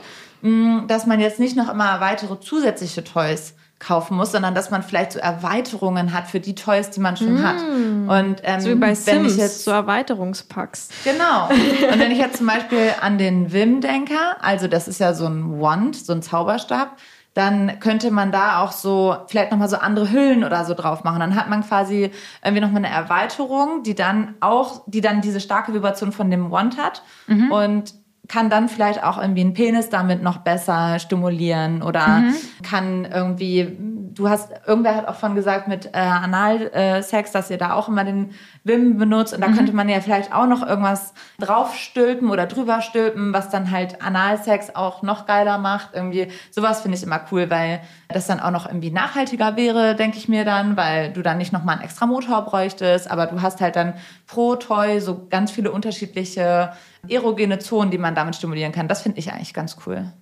Mh, dass man jetzt nicht noch immer weitere zusätzliche Toys kaufen muss, sondern dass man vielleicht so Erweiterungen hat für die Toys, die man schon hat. Und ähm, So wie bei wenn Sims, ich jetzt so Erweiterungspacks. Genau. *laughs* Und wenn ich jetzt zum Beispiel an den Wim denke, also das ist ja so ein Wand, so ein Zauberstab, dann könnte man da auch so vielleicht nochmal so andere Hüllen oder so drauf machen. Dann hat man quasi irgendwie nochmal eine Erweiterung, die dann auch, die dann diese starke Vibration von dem Wand hat und kann dann vielleicht auch irgendwie einen Penis damit noch besser stimulieren oder kann irgendwie, du hast, irgendwer hat auch von gesagt mit äh, Analsex, dass ihr da auch immer den Wim benutzt und da könnte man ja vielleicht auch noch irgendwas draufstülpen oder drüber stülpen, was dann halt Analsex auch noch geiler macht. Irgendwie sowas finde ich immer cool, weil das dann auch noch irgendwie nachhaltiger wäre, denke ich mir dann, weil du dann nicht nochmal einen extra Motor bräuchtest, aber du hast halt dann pro Toy so ganz viele unterschiedliche erogene Zonen, die man damit stimulieren kann. Das finde ich eigentlich ganz cool.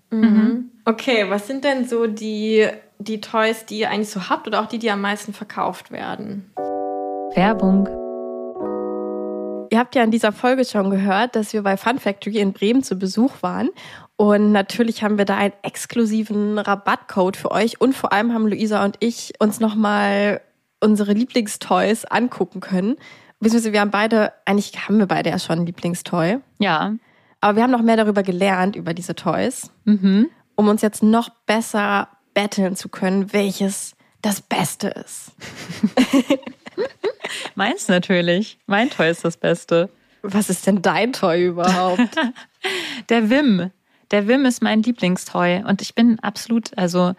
Okay, was sind denn so die, die Toys, die ihr eigentlich so habt oder auch die, die am meisten verkauft werden? Werbung. Ihr habt ja in dieser Folge schon gehört, dass wir bei Fun Factory in Bremen zu Besuch waren. Und natürlich haben wir da einen exklusiven Rabattcode für euch. Und vor allem haben Luisa und ich uns nochmal unsere Lieblingstoys angucken können. Beziehungsweise wir haben beide, eigentlich haben wir beide ja schon ein Lieblingstoy. Ja. Aber wir haben noch mehr darüber gelernt, über diese Toys, Mhm. um uns jetzt noch besser betteln zu können, welches das Beste ist. *laughs* Meins natürlich. Mein Toy ist das Beste. Was ist denn dein Toy überhaupt? *laughs* Der Wim. Der Wim ist mein Lieblingstoy. Und ich bin absolut, also,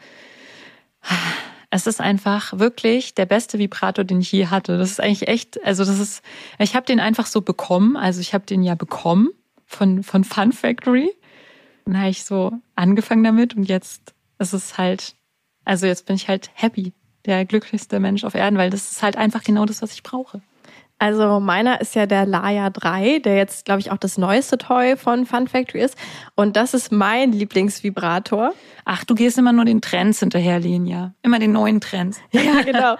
es ist einfach wirklich der beste Vibrator, den ich je hatte. Das ist eigentlich echt, also das ist, ich habe den einfach so bekommen. Also ich habe den ja bekommen von, von Fun Factory. Dann habe ich so angefangen damit und jetzt ist es halt, also jetzt bin ich halt happy. Der glücklichste Mensch auf Erden, weil das ist halt einfach genau das, was ich brauche. Also meiner ist ja der Laya 3, der jetzt, glaube ich, auch das neueste Toy von Fun Factory ist. Und das ist mein Lieblingsvibrator. Ach, du gehst immer nur den Trends hinterher, Lenia. Immer den neuen Trends. *laughs* Ja, genau.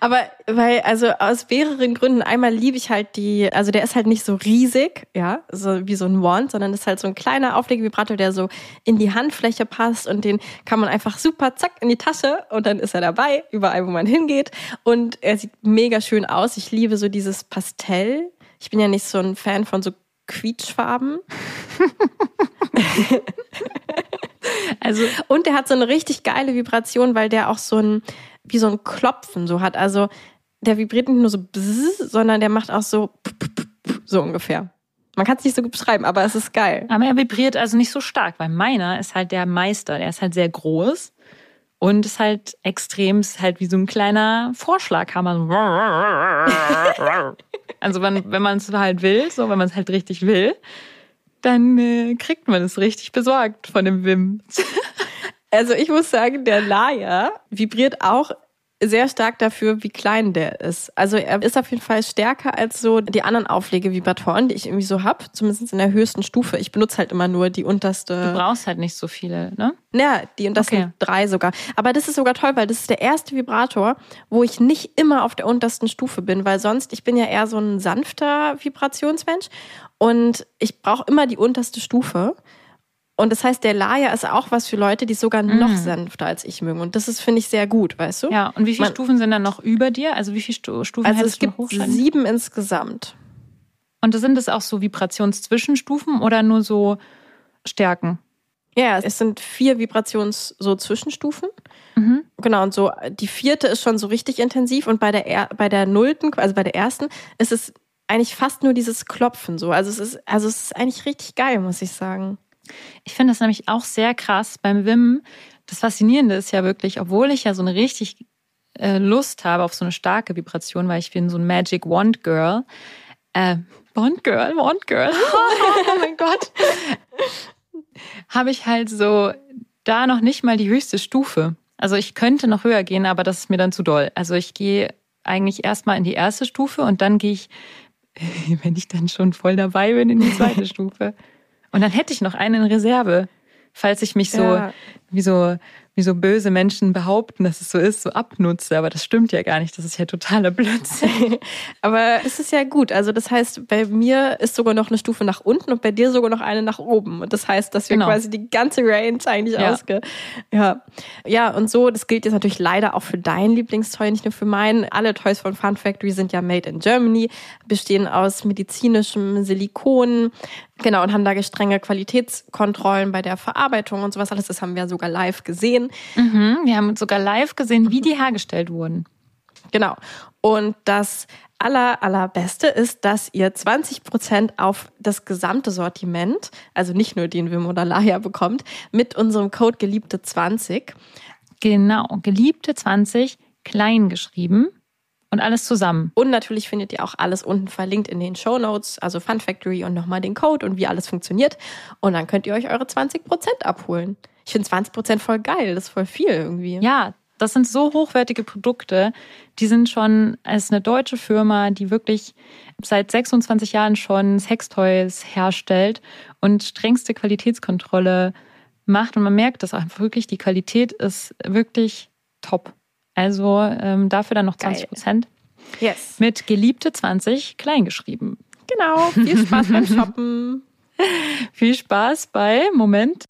Aber weil, also aus mehreren Gründen. Einmal liebe ich halt die, also der ist halt nicht so riesig, ja, so wie so ein Wand, sondern ist halt so ein kleiner Auflegevibrator, der so in die Handfläche passt und den kann man einfach super zack in die Tasche und dann ist er dabei, überall, wo man hingeht. Und er sieht mega schön aus. Ich liebe so dieses Pastell. Ich bin ja nicht so ein Fan von so Quietschfarben. *laughs* Also, Und der hat so eine richtig geile Vibration, weil der auch so ein, wie so ein Klopfen so hat. Also der vibriert nicht nur so bzzz, sondern der macht auch so so ungefähr. Man kann es nicht so gut beschreiben, aber es ist geil. aber er vibriert also nicht so stark, weil meiner ist halt der Meister. Der ist halt sehr groß und ist halt extrem, ist halt wie so ein kleiner Vorschlaghammer. *laughs* Also wenn, wenn man es halt will, so wenn man es halt richtig will, dann äh, kriegt man es richtig besorgt von dem Wim. *laughs* Also ich muss sagen, der Laya vibriert auch sehr stark dafür, wie klein der ist. Also er ist auf jeden Fall stärker als so die anderen Auflegevibratoren, die ich irgendwie so hab, zumindest in der höchsten Stufe. Ich benutze halt immer nur die unterste. Du brauchst halt nicht so viele, ne? Ja, die das Okay. drei sogar. Aber das ist sogar toll, weil das ist der erste Vibrator, wo ich nicht immer auf der untersten Stufe bin, weil sonst, ich bin ja eher so ein sanfter Vibrationsmensch und ich brauche immer die unterste Stufe. Und das heißt, der Laya ist auch was für Leute, die sogar noch sanfter als ich mögen. Und das ist, finde ich, sehr gut, weißt du? Ja, und wie viele Man- Stufen sind dann noch über dir? Also wie viele Stu Stufen Also hättest es gibt sieben insgesamt. Und sind das auch so Vibrationszwischenstufen oder nur so Stärken? Ja, es sind vier Vibrations so Zwischenstufen. Mhm. Genau, und so die vierte ist schon so richtig intensiv und bei der er bei der nullten, also bei der ersten, ist es eigentlich fast nur dieses Klopfen so. Also es ist, also es ist eigentlich richtig geil, muss ich sagen. Ich finde das nämlich auch sehr krass beim Wim. Das Faszinierende ist ja wirklich, obwohl ich ja so eine richtig äh, Lust habe auf so eine starke Vibration, weil ich bin so ein Magic Wand Girl. Äh, Wand Girl, Wand Girl. *laughs* oh mein Gott. habe ich halt so da noch nicht mal die höchste Stufe. Also ich könnte noch höher gehen, aber das ist mir dann zu doll. Also ich gehe eigentlich erstmal in die erste Stufe und dann gehe ich, *laughs* wenn ich dann schon voll dabei bin, in die zweite *laughs* Stufe. Und dann hätte ich noch einen in Reserve, falls ich mich so Ja. wie so wie so böse Menschen behaupten, dass es so ist, so abnutze. Aber das stimmt ja gar nicht. Das ist ja totaler Blödsinn. *laughs* Aber es ist ja gut. Also das heißt, bei mir ist sogar noch eine Stufe nach unten und bei dir sogar noch eine nach oben. Und das heißt, dass wir Genau. quasi die ganze Range eigentlich Ja. ausge... Ja. ja, und so, das gilt jetzt natürlich leider auch für dein Lieblingstoy, nicht nur für meinen. Alle Toys von Fun Factory sind ja made in Germany, bestehen aus medizinischem Silikon, genau, und haben da strenge Qualitätskontrollen bei der Verarbeitung und sowas alles. Das haben wir sogar live gesehen. Mhm, wir haben sogar live gesehen, wie die hergestellt wurden. Genau. Und das aller, allerbeste ist, dass ihr 20% auf das gesamte Sortiment, also nicht nur den Wim oder Laia bekommt, mit unserem Code geliebte 20. Genau, geliebte 20, klein geschrieben und alles zusammen. Und natürlich findet ihr auch alles unten verlinkt in den Show Notes, also Fun Factory und nochmal den Code und wie alles funktioniert. Und dann könnt ihr euch eure 20% abholen. Ich finde 20% voll geil, das ist voll viel irgendwie. Ja, das sind so hochwertige Produkte. Die sind schon als eine deutsche Firma, die wirklich seit 26 Jahren schon Sextoys herstellt und strengste Qualitätskontrolle macht. Und man merkt das auch einfach wirklich, die Qualität ist wirklich top. Also ähm, dafür dann noch Geil. 20 Prozent. Yes. Mit geliebte 20 klein geschrieben. Genau. Viel Spaß beim *laughs* Shoppen. Viel Spaß bei, Moment,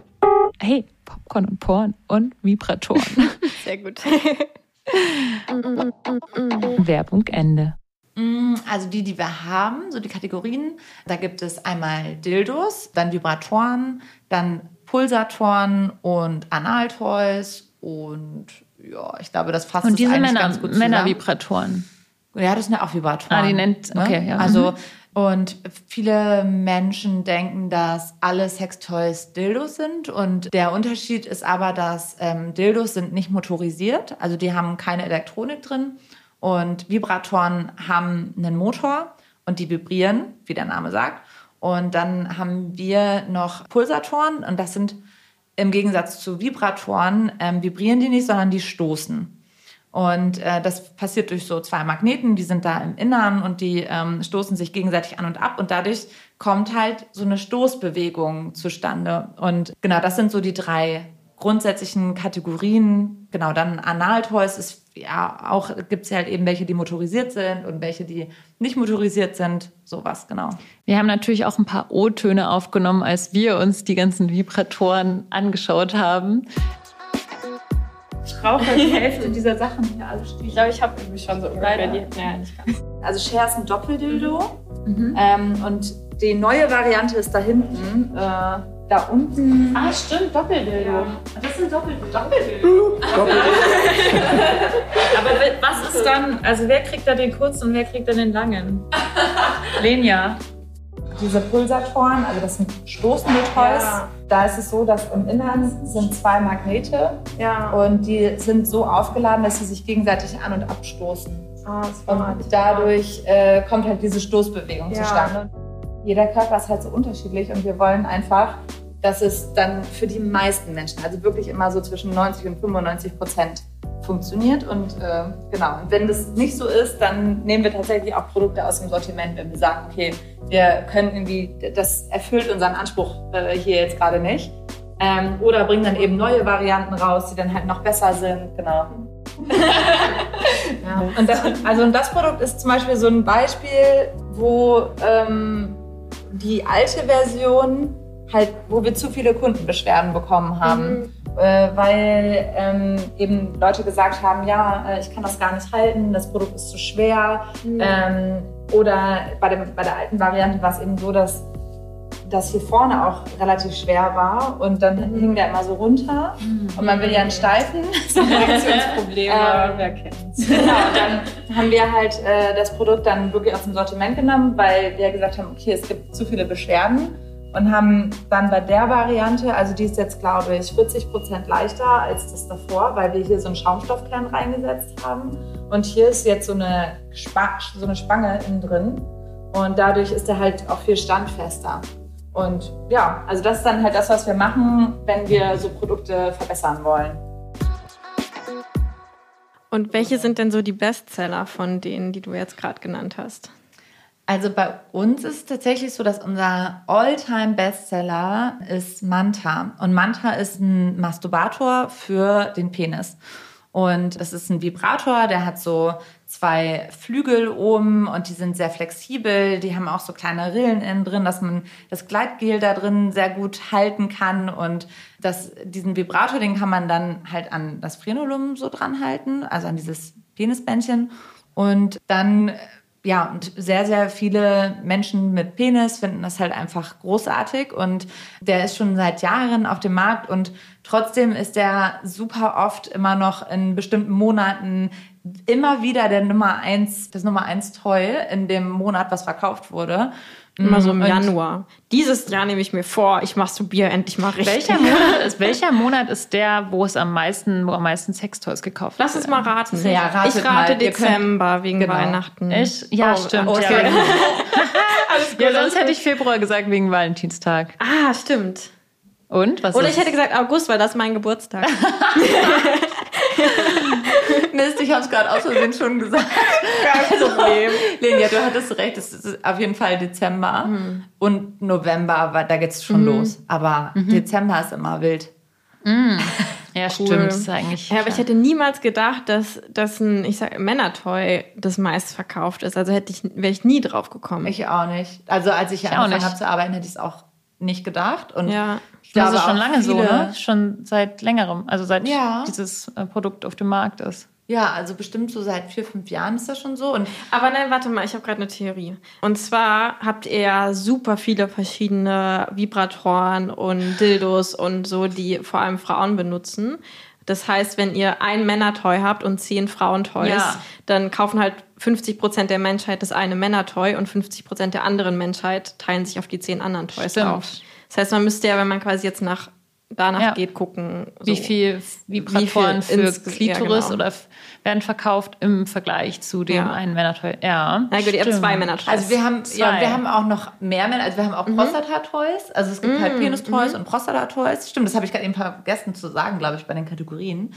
hey, Popcorn und Porn und Vibratoren. *laughs* Sehr gut. *laughs* Werbung Ende. Mm, Also die, die wir haben, so die Kategorien, da gibt es einmal Dildos, dann Vibratoren, dann Pulsatoren und Analtoys und ja, ich glaube, das fasst Und es diese eigentlich Männer, ganz gut zusammen. Männervibratoren. Ja, das sind ja auch Vibratoren. Ah, die nennt- okay, ja. Also, und viele Menschen denken, dass alle Sextoys Dildos sind. Und der Unterschied ist aber, dass ähm, Dildos sind nicht motorisiert. Also die haben keine Elektronik drin. Und Vibratoren haben einen Motor und die vibrieren, wie der Name sagt. Und dann haben wir noch Pulsatoren und das sind im Gegensatz zu Vibratoren, ähm, vibrieren die nicht, sondern die stoßen. Und äh, das passiert durch so zwei Magneten, die sind da im Innern und die ähm, stoßen sich gegenseitig an und ab und dadurch kommt halt so eine Stoßbewegung zustande. Und genau, das sind so die drei grundsätzlichen Kategorien. Genau, dann Analtoys ist ja auch, gibt es halt eben welche, die motorisiert sind und welche, die nicht motorisiert sind. Sowas, genau. Wir haben natürlich auch ein paar O-Töne aufgenommen, als wir uns die ganzen Vibratoren angeschaut haben. Ich brauche halt die *laughs* Hälfte dieser Sachen hier alle stehen. Ich glaube, ich habe irgendwie schon so ungefähr die. Ja, nicht ganz. Also Share ist ein Doppeldildo. Ähm, und die neue Variante ist da hinten. Äh, da unten. Ah, stimmt, Doppeldildo. Das sind Doppeldildo. Doppeldildo. *laughs* Aber was ist dann, also wer kriegt da den kurzen und wer kriegt dann den langen? *laughs* Lenja. Diese Pulsatoren, also das sind stoßende Toys. Ja. Da ist es so, dass im Innern sind zwei Magnete Ja. und die sind so aufgeladen, dass sie sich gegenseitig an- und abstoßen. Ah. Und dadurch äh, kommt halt diese Stoßbewegung Ja. zustande. Jeder Körper ist halt so unterschiedlich und wir wollen einfach, dass es dann für die meisten Menschen, also wirklich immer so zwischen 90 und 95 Prozent funktioniert. Und äh, genau, und wenn das nicht so ist, dann nehmen wir tatsächlich auch Produkte aus dem Sortiment, wenn wir sagen, okay, wir können irgendwie, das erfüllt unseren Anspruch äh, hier jetzt gerade nicht. Ähm, oder bringen dann eben neue Varianten raus, die dann halt noch besser sind. Genau. *laughs* Ja. Und das, also und das Produkt ist zum Beispiel so ein Beispiel, wo ähm, die alte Version halt, wo wir zu viele Kundenbeschwerden bekommen haben. Äh, weil ähm, eben Leute gesagt haben, ja, äh, ich kann das gar nicht halten, das Produkt ist zu schwer. Ähm, oder bei, dem, bei der alten Variante war es eben so, dass das hier vorne auch relativ schwer war und dann hing der immer so runter und man will ja einen steifen. *laughs* Reaktionsprobleme, Ähm, wer kennt's? Genau, dann haben wir halt äh, das Produkt dann wirklich aus dem Sortiment genommen, weil wir gesagt haben, okay, es gibt zu viele Beschwerden und haben dann bei der Variante, also die ist jetzt glaube ich 40 Prozent leichter als das davor, weil wir hier so einen Schaumstoffkern reingesetzt haben und hier ist jetzt so eine, so eine Spange innen drin und dadurch ist er halt auch viel standfester. Und ja, also das ist dann halt das, was wir machen, wenn wir so Produkte verbessern wollen. Und welche sind denn so die Bestseller von denen, die du jetzt gerade genannt hast? Also bei uns ist es tatsächlich so, dass unser All-Time-Bestseller ist Manta. Und Manta ist ein Masturbator für den Penis. Und das ist ein Vibrator, der hat so zwei Flügel oben und die sind sehr flexibel. Die haben auch so kleine Rillen innen drin, dass man das Gleitgel da drin sehr gut halten kann. Und das, diesen Vibrator, den kann man dann halt an das Frenulum so dran halten, also an dieses Penisbändchen. Und dann ja, und sehr, sehr viele Menschen mit Penis finden das halt einfach großartig und der ist schon seit Jahren auf dem Markt und trotzdem ist der super oft immer noch in bestimmten Monaten immer wieder der Nummer eins, das Nummer eins Toy in dem Monat, was verkauft wurde. Immer so im Und Januar. Dieses Jahr nehme ich mir vor, ich masturbiere endlich mal richtig. Welcher Monat, *laughs* ist, welcher Monat ist der, wo es am meisten, wo am meisten Sextoys gekauft Lass uns mal raten. Ja, ratet ich rate mal. Ihr könnt- Dezember wegen Genau. Weihnachten. Ich? Ja, Oh, stimmt. okay. Ja, *laughs* *laughs* Alles gut. ja, sonst hätte ich Februar gesagt wegen Valentinstag. Ah, stimmt. Und? Was Oder ist? ich hätte gesagt August, weil das ist mein Geburtstag. *laughs* Mist, ich habe es gerade aus Versehen schon gesagt. Kein Problem. Lenia, du hattest recht, es ist auf jeden Fall Dezember und November, da geht's schon los. Aber Dezember ist immer wild. ja, Cool. stimmt. Das ist eigentlich. Ja, aber ich hätte niemals gedacht, dass, dass ein, ich sag, Männertoy das meist verkauft ist. Also hätte ich, wäre ich nie drauf gekommen. Ich auch nicht. Also als ich, auch angefangen habe zu arbeiten, hätte ich es auch nicht gedacht. Und Ja. ich das glaube ist schon lange so, ne? Schon seit längerem. Also seit Ja. dieses äh, Produkt auf dem Markt ist. Ja, also bestimmt so seit vier, fünf Jahren ist das schon so. Und Aber nein, warte mal, ich habe gerade eine Theorie. Und zwar habt ihr ja super viele verschiedene Vibratoren und Dildos und so, die vor allem Frauen benutzen. Das heißt, wenn ihr ein Männertoy habt und zehn Frauentoys, Ja. dann kaufen halt 50 Prozent der Menschheit das eine Männertoy und 50 Prozent der anderen Menschheit teilen sich auf die zehn anderen Toys Stimmt. auf. Das heißt, man müsste ja, wenn man quasi jetzt nach danach Ja. geht, gucken. Wie so. viel Vibratoren viel für ins- Klitoris ja, genau. oder werden verkauft im Vergleich zu dem Ja. einen Männertoy? Ja. Na gut, ihr habt zwei Männertoys. also wir haben, ja, Zwei. wir haben auch noch mehr Männer, also wir haben auch Prostata-Toys. Also es gibt halt Penis-Toys und Prostata-Toys. Stimmt, das habe ich gerade eben vergessen zu sagen, glaube ich, bei den Kategorien.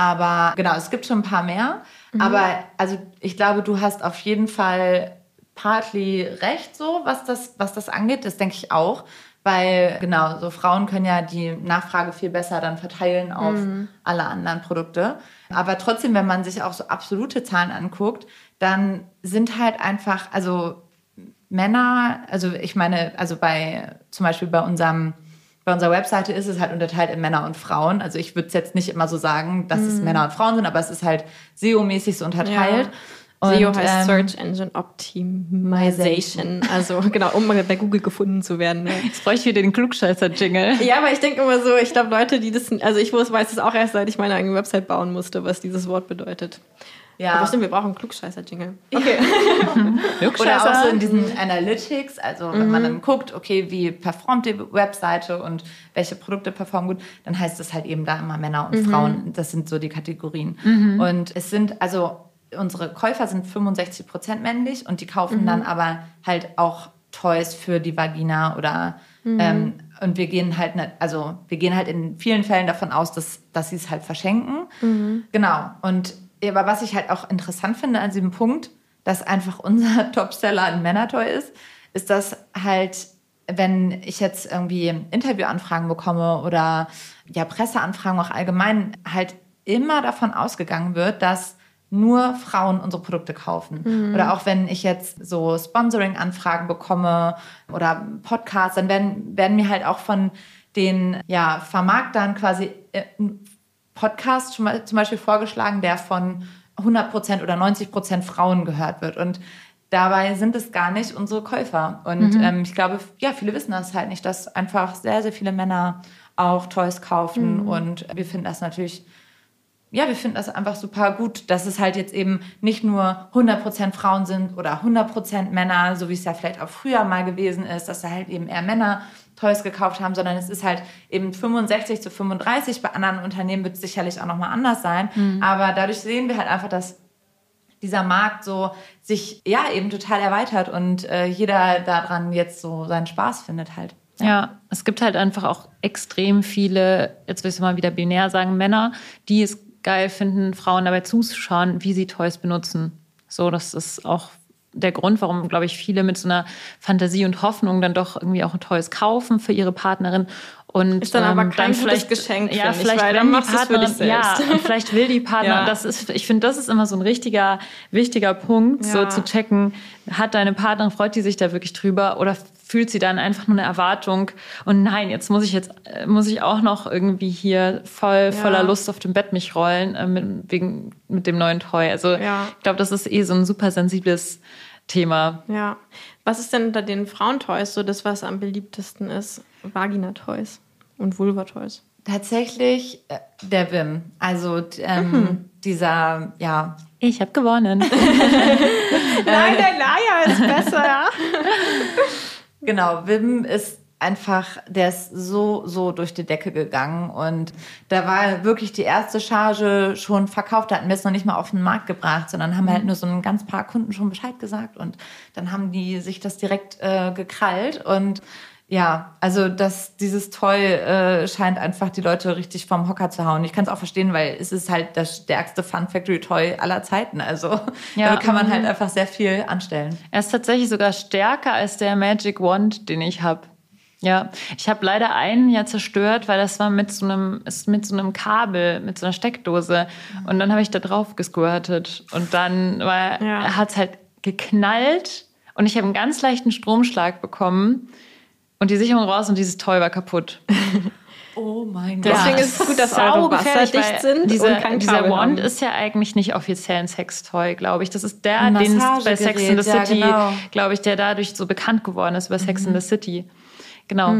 Aber genau, es gibt schon ein paar mehr. Aber also ich glaube, du hast auf jeden Fall partly recht, so was das, was das angeht. Das denke ich auch. Weil, genau, so Frauen können ja die Nachfrage viel besser dann verteilen auf alle anderen Produkte. Aber trotzdem, wenn man sich auch so absolute Zahlen anguckt, dann sind halt einfach, also Männer, also ich meine, also bei zum Beispiel bei unserem bei unserer Webseite ist es halt unterteilt in Männer und Frauen. Also ich würde es jetzt nicht immer so sagen, dass es Männer und Frauen sind, aber es ist halt SEO-mäßig so unterteilt. SEO Und, heißt ähm, Search Engine Optimization. Also genau, um bei Google gefunden zu werden. Ne? Jetzt bräuchte ich wieder den Klugscheißer-Jingle. Ja, aber ich denke immer so, ich glaube Leute, die das, also ich weiß es auch erst, seit ich meine eigene Website bauen musste, was dieses Wort bedeutet. Ja. Aber stimmt, wir brauchen Klugscheißer-Jingle. Okay. *laughs* Oder auch so in diesen Analytics, also wenn man dann guckt, okay, wie performt die Webseite und welche Produkte performen gut, dann heißt es halt eben da immer Männer und Frauen. Das sind so die Kategorien. Und es sind, also unsere Käufer sind 65 Prozent männlich und die kaufen dann aber halt auch Toys für die Vagina oder ähm, und wir gehen halt nicht, also wir gehen halt in vielen Fällen davon aus, dass, dass sie es halt verschenken. Genau. Und aber was ich halt auch interessant finde an diesem Punkt, dass einfach unser *laughs* Topseller ein Männertoy ist, ist, dass halt, wenn ich jetzt irgendwie Interviewanfragen bekomme oder ja Presseanfragen auch allgemein, halt immer davon ausgegangen wird, dass nur Frauen unsere Produkte kaufen. Oder auch wenn ich jetzt so Sponsoring-Anfragen bekomme oder Podcasts, dann werden, werden mir halt auch von den ja, Vermarktern quasi äh, Podcast zum Beispiel vorgeschlagen, der von 100% oder 90% Frauen gehört wird. Und dabei sind es gar nicht unsere Käufer. Und ähm, ich glaube, ja, viele wissen das halt nicht, dass einfach sehr, sehr viele Männer auch Toys kaufen. Und wir finden das natürlich, ja, wir finden das einfach super gut, dass es halt jetzt eben nicht nur 100% Frauen sind oder 100% Männer, so wie es ja vielleicht auch früher mal gewesen ist, dass da halt eben eher Männer Toys gekauft haben, sondern es ist halt eben 65 zu 35. Bei anderen Unternehmen wird es sicherlich auch nochmal anders sein. Aber dadurch sehen wir halt einfach, dass dieser Markt so sich ja eben total erweitert und äh, jeder daran jetzt so seinen Spaß findet halt. Ja, es gibt halt einfach auch extrem viele, jetzt will ich mal wieder binär sagen, Männer, die es geil finden, Frauen dabei zuzuschauen, wie sie Toys benutzen. So, das ist auch der Grund, warum, glaube ich, viele mit so einer Fantasie und Hoffnung dann doch irgendwie auch ein Toys kaufen für ihre Partnerin. Und Ist dann aber ähm, kein dann vielleicht, Geschenk, ja, finde ich, vielleicht weil dann machst es für dich ja, selbst. und *laughs* vielleicht will die Partnerin, Ja. das ist, ich finde, das ist immer so ein richtiger, wichtiger Punkt, so Ja. zu checken, hat deine Partnerin, freut die sich da wirklich drüber oder fühlt sie dann einfach nur eine Erwartung und nein, jetzt muss ich jetzt, äh, muss ich auch noch irgendwie hier voll, voller Lust auf dem Bett mich rollen, äh, mit, wegen, mit dem neuen Toy. Also, Ja. ich glaube, das ist eh so ein super sensibles Thema. Ja. Was ist denn unter den Frauentoys so das, was am beliebtesten ist? Vagina-Toys und Vulva-Toys. Tatsächlich äh, der Wim. Also ähm, Mhm. dieser, ja, Ich habe gewonnen. *laughs* Nein, der Laia ist besser, ja. *laughs* Genau, Wim ist einfach, der ist so, so durch die Decke gegangen und da war wirklich die erste Charge schon verkauft, da hatten wir es noch nicht mal auf den Markt gebracht, sondern haben halt nur so ein ganz paar Kunden schon Bescheid gesagt und dann haben die sich das direkt äh, gekrallt und ja, also das, dieses Toy äh, scheint einfach die Leute richtig vom Hocker zu hauen. Ich kann es auch verstehen, weil es ist halt das stärkste Fun Factory Toy aller Zeiten. Also *laughs* Ja. damit kann man halt einfach sehr viel anstellen. Er ist tatsächlich sogar stärker als der Magic Wand, den ich habe. Ja, ich habe leider einen ja zerstört, weil das war mit so einem, ist mit so einem Kabel, mit so einer Steckdose. Und dann habe ich da drauf gesquirtet. Und dann war, Ja. hat es halt geknallt und ich habe einen ganz leichten Stromschlag bekommen. Und die Sicherung raus und dieses Toy war kaputt. *laughs* Oh mein Gott. Deswegen ist es gut, dass eure Saugefährlich, wasserdicht sind kein dieser Kabel Wand haben. ist ja eigentlich nicht offiziell ein Sextoy, glaube ich. Das ist der, es bei Sex in the ja, City, genau. glaube ich, der dadurch so bekannt geworden ist über Sex in the City. Genau.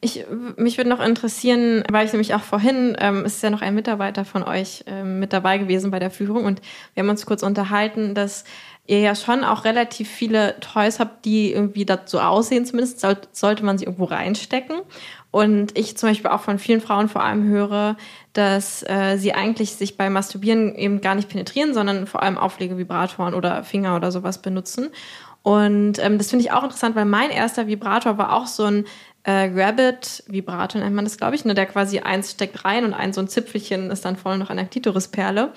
Ich, mich würde noch interessieren, weil ich nämlich auch vorhin, ähm, ist ja noch ein Mitarbeiter von euch ähm, mit dabei gewesen bei der Führung und wir haben uns kurz unterhalten, dass ihr ja schon auch relativ viele Toys habt, die irgendwie dazu aussehen, zumindest soll, sollte man sie irgendwo reinstecken. Und ich zum Beispiel auch von vielen Frauen vor allem höre, dass äh, sie eigentlich sich beim Masturbieren eben gar nicht penetrieren, sondern vor allem Auflegevibratoren oder Finger oder sowas benutzen. Und ähm, das finde ich auch interessant, weil mein erster Vibrator war auch so ein äh, Rabbit-Vibrator, nennt man das, glaube ich, ne, der quasi eins steckt rein und ein so ein Zipfelchen ist dann voll noch an der Klitorisperle.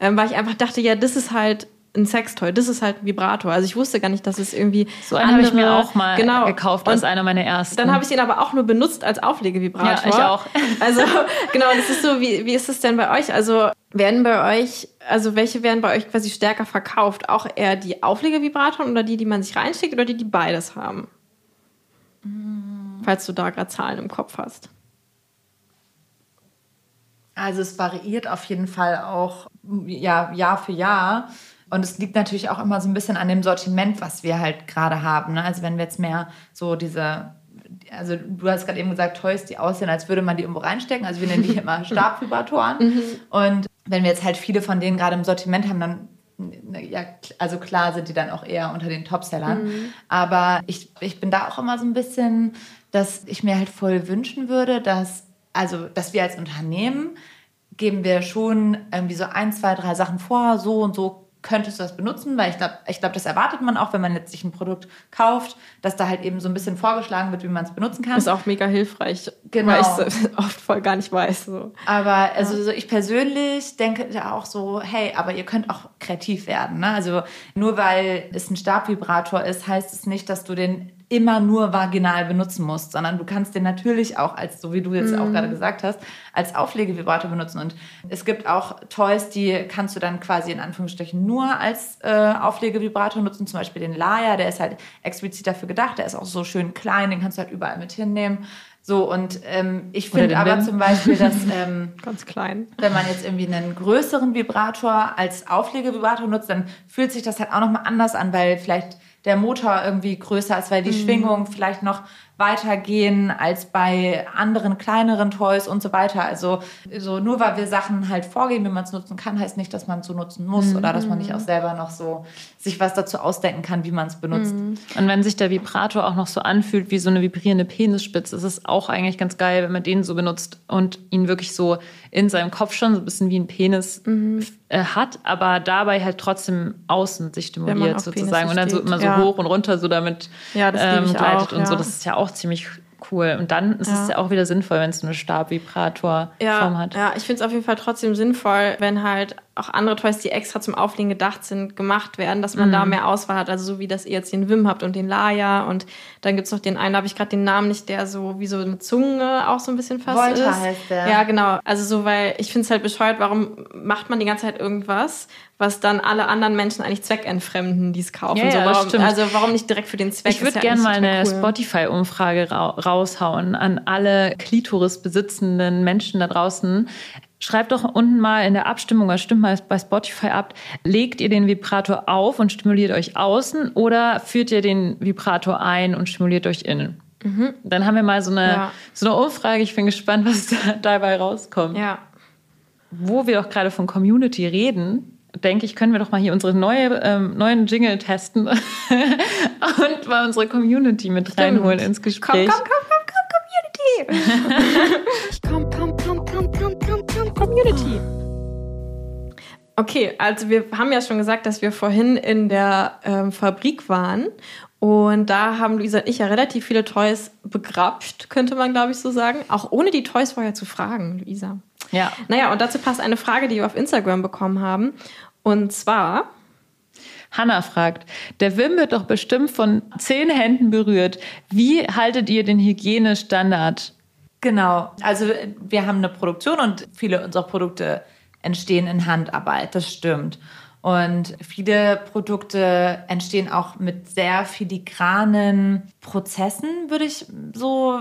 Ähm, weil ich einfach dachte, ja, das ist halt ein Sextoy, das ist halt ein Vibrator. Also ich wusste gar nicht, dass es irgendwie So einen habe ich mir auch mal genau. gekauft Und als einer meiner ersten. dann habe ich ihn aber auch nur benutzt als Auflegevibrator. Ja, ich auch. *laughs* Also genau, das ist so, wie, wie ist es denn bei euch? Also werden bei euch, also welche werden bei euch quasi stärker verkauft? Auch eher die Auflegevibratoren oder die, die man sich reinsteckt oder die, die beides haben? Falls du da gerade Zahlen im Kopf hast. Also es variiert auf jeden Fall auch ja, Jahr für Jahr. Und es liegt natürlich auch immer so ein bisschen an dem Sortiment, was wir halt gerade haben. Ne? Also wenn wir jetzt mehr so diese, also du hast gerade eben gesagt, Toys, die aussehen, als würde man die irgendwo reinstecken. Also wir nennen die immer *laughs* Stabvibratoren. Und wenn wir jetzt halt viele von denen gerade im Sortiment haben, dann ja, also klar sind die dann auch eher unter den Topsellern. Aber ich, ich bin da auch immer so ein bisschen, dass ich mir halt voll wünschen würde, dass, also, dass wir als Unternehmen geben wir schon irgendwie so ein, zwei, drei Sachen vor, so und so könntest du das benutzen, weil ich glaube, ich glaub, das erwartet man auch, wenn man jetzt sich ein Produkt kauft, dass da halt eben so ein bisschen vorgeschlagen wird, wie man es benutzen kann. Ist auch mega hilfreich, Genau. weil ich es *laughs* oft voll gar nicht weiß. So. Aber also so ich persönlich denke ja auch so, hey, aber ihr könnt auch kreativ werden. Ne? Also nur weil es ein Stabvibrator ist, heißt es nicht, dass du den immer nur vaginal benutzen musst, sondern du kannst den natürlich auch als, so wie du jetzt auch gerade gesagt hast, als Auflegevibrator benutzen. Und es gibt auch Toys, die kannst du dann quasi in Anführungsstrichen nur als äh, Auflegevibrator nutzen. Zum Beispiel den Laia, der ist halt explizit dafür gedacht. Der ist auch so schön klein, den kannst du halt überall mit hinnehmen. So, und ähm, ich finde aber Wim. zum Beispiel, dass *laughs* ähm, Ganz klein. wenn man jetzt irgendwie einen größeren Vibrator als Auflegevibrator nutzt, dann fühlt sich das halt auch nochmal anders an, weil vielleicht der Motor irgendwie größer ist, weil die Schwingungen vielleicht noch weiter gehen als bei anderen kleineren Toys und so weiter. Also so nur weil wir Sachen halt vorgeben, wie man es nutzen kann, heißt nicht, dass man es so nutzen muss oder dass man nicht auch selber noch so sich was dazu ausdenken kann, wie man es benutzt. Und wenn sich der Vibrator auch noch so anfühlt wie so eine vibrierende Penisspitze, ist es auch eigentlich ganz geil, wenn man den so benutzt und ihn wirklich so in seinem Kopf schon so ein bisschen wie ein Penis äh, hat, aber dabei halt trotzdem außen sich stimuliert sozusagen Penisse und dann so steht, immer so ja. hoch und runter so damit Ja, ähm, gleitet auch, und so. Das ist ja auch ziemlich cool. Und dann ist es ja auch wieder sinnvoll, wenn es so eine Stabvibratorform Ja, hat. ja, ich finde es auf jeden Fall trotzdem sinnvoll, wenn halt auch andere Toys, die extra zum Auflegen gedacht sind, gemacht werden, dass man Mhm. da mehr Auswahl hat. Also so wie das ihr jetzt den Wim habt und den Laya und dann gibt's noch den einen, da habe ich gerade den Namen nicht, der so wie so eine Zunge auch so ein bisschen fast Volta ist. heißt der. Ja, genau. Also so, weil ich finde es halt bescheuert, warum macht man die ganze Zeit irgendwas, was dann alle anderen Menschen eigentlich zweckentfremden, die es kaufen. Ja, so, ja, warum, stimmt. also warum nicht direkt für den Zweck? Ich würde ja gerne mal eine cool. Spotify-Umfrage ra raushauen an alle Klitoris besitzenden Menschen da draußen. Schreibt doch unten mal in der Abstimmung, oder stimmt mal bei Spotify ab, legt ihr den Vibrator auf und stimuliert euch außen oder führt ihr den Vibrator ein und stimuliert euch innen? Dann haben wir mal so eine, Ja. so eine Umfrage. Ich bin gespannt, was da *laughs* dabei rauskommt. Ja. Wo wir doch gerade von Community reden, denke ich, können wir doch mal hier unsere neue, ähm, neuen Jingle testen *laughs* und mal unsere Community mit reinholen ins Gespräch. Komm, komm, komm, komm, Community! *laughs* Komm, komm, komm, komm, komm, komm, komm, Community. Okay, also wir haben ja schon gesagt, dass wir vorhin in der ähm, Fabrik waren. Und da haben Luisa und ich ja relativ viele Toys begrapscht, könnte man, glaube ich, so sagen. Auch ohne die Toys vorher zu fragen, Luisa. Ja. Naja, und dazu passt eine Frage, die wir auf Instagram bekommen haben. Und zwar, Hanna fragt, der Wim wird doch bestimmt von zehn Händen berührt. Wie haltet ihr den Hygienestandard? Genau. Also wir haben eine Produktion und viele unserer Produkte entstehen in Handarbeit. Das stimmt. Und viele Produkte entstehen auch mit sehr filigranen Prozessen, würde ich so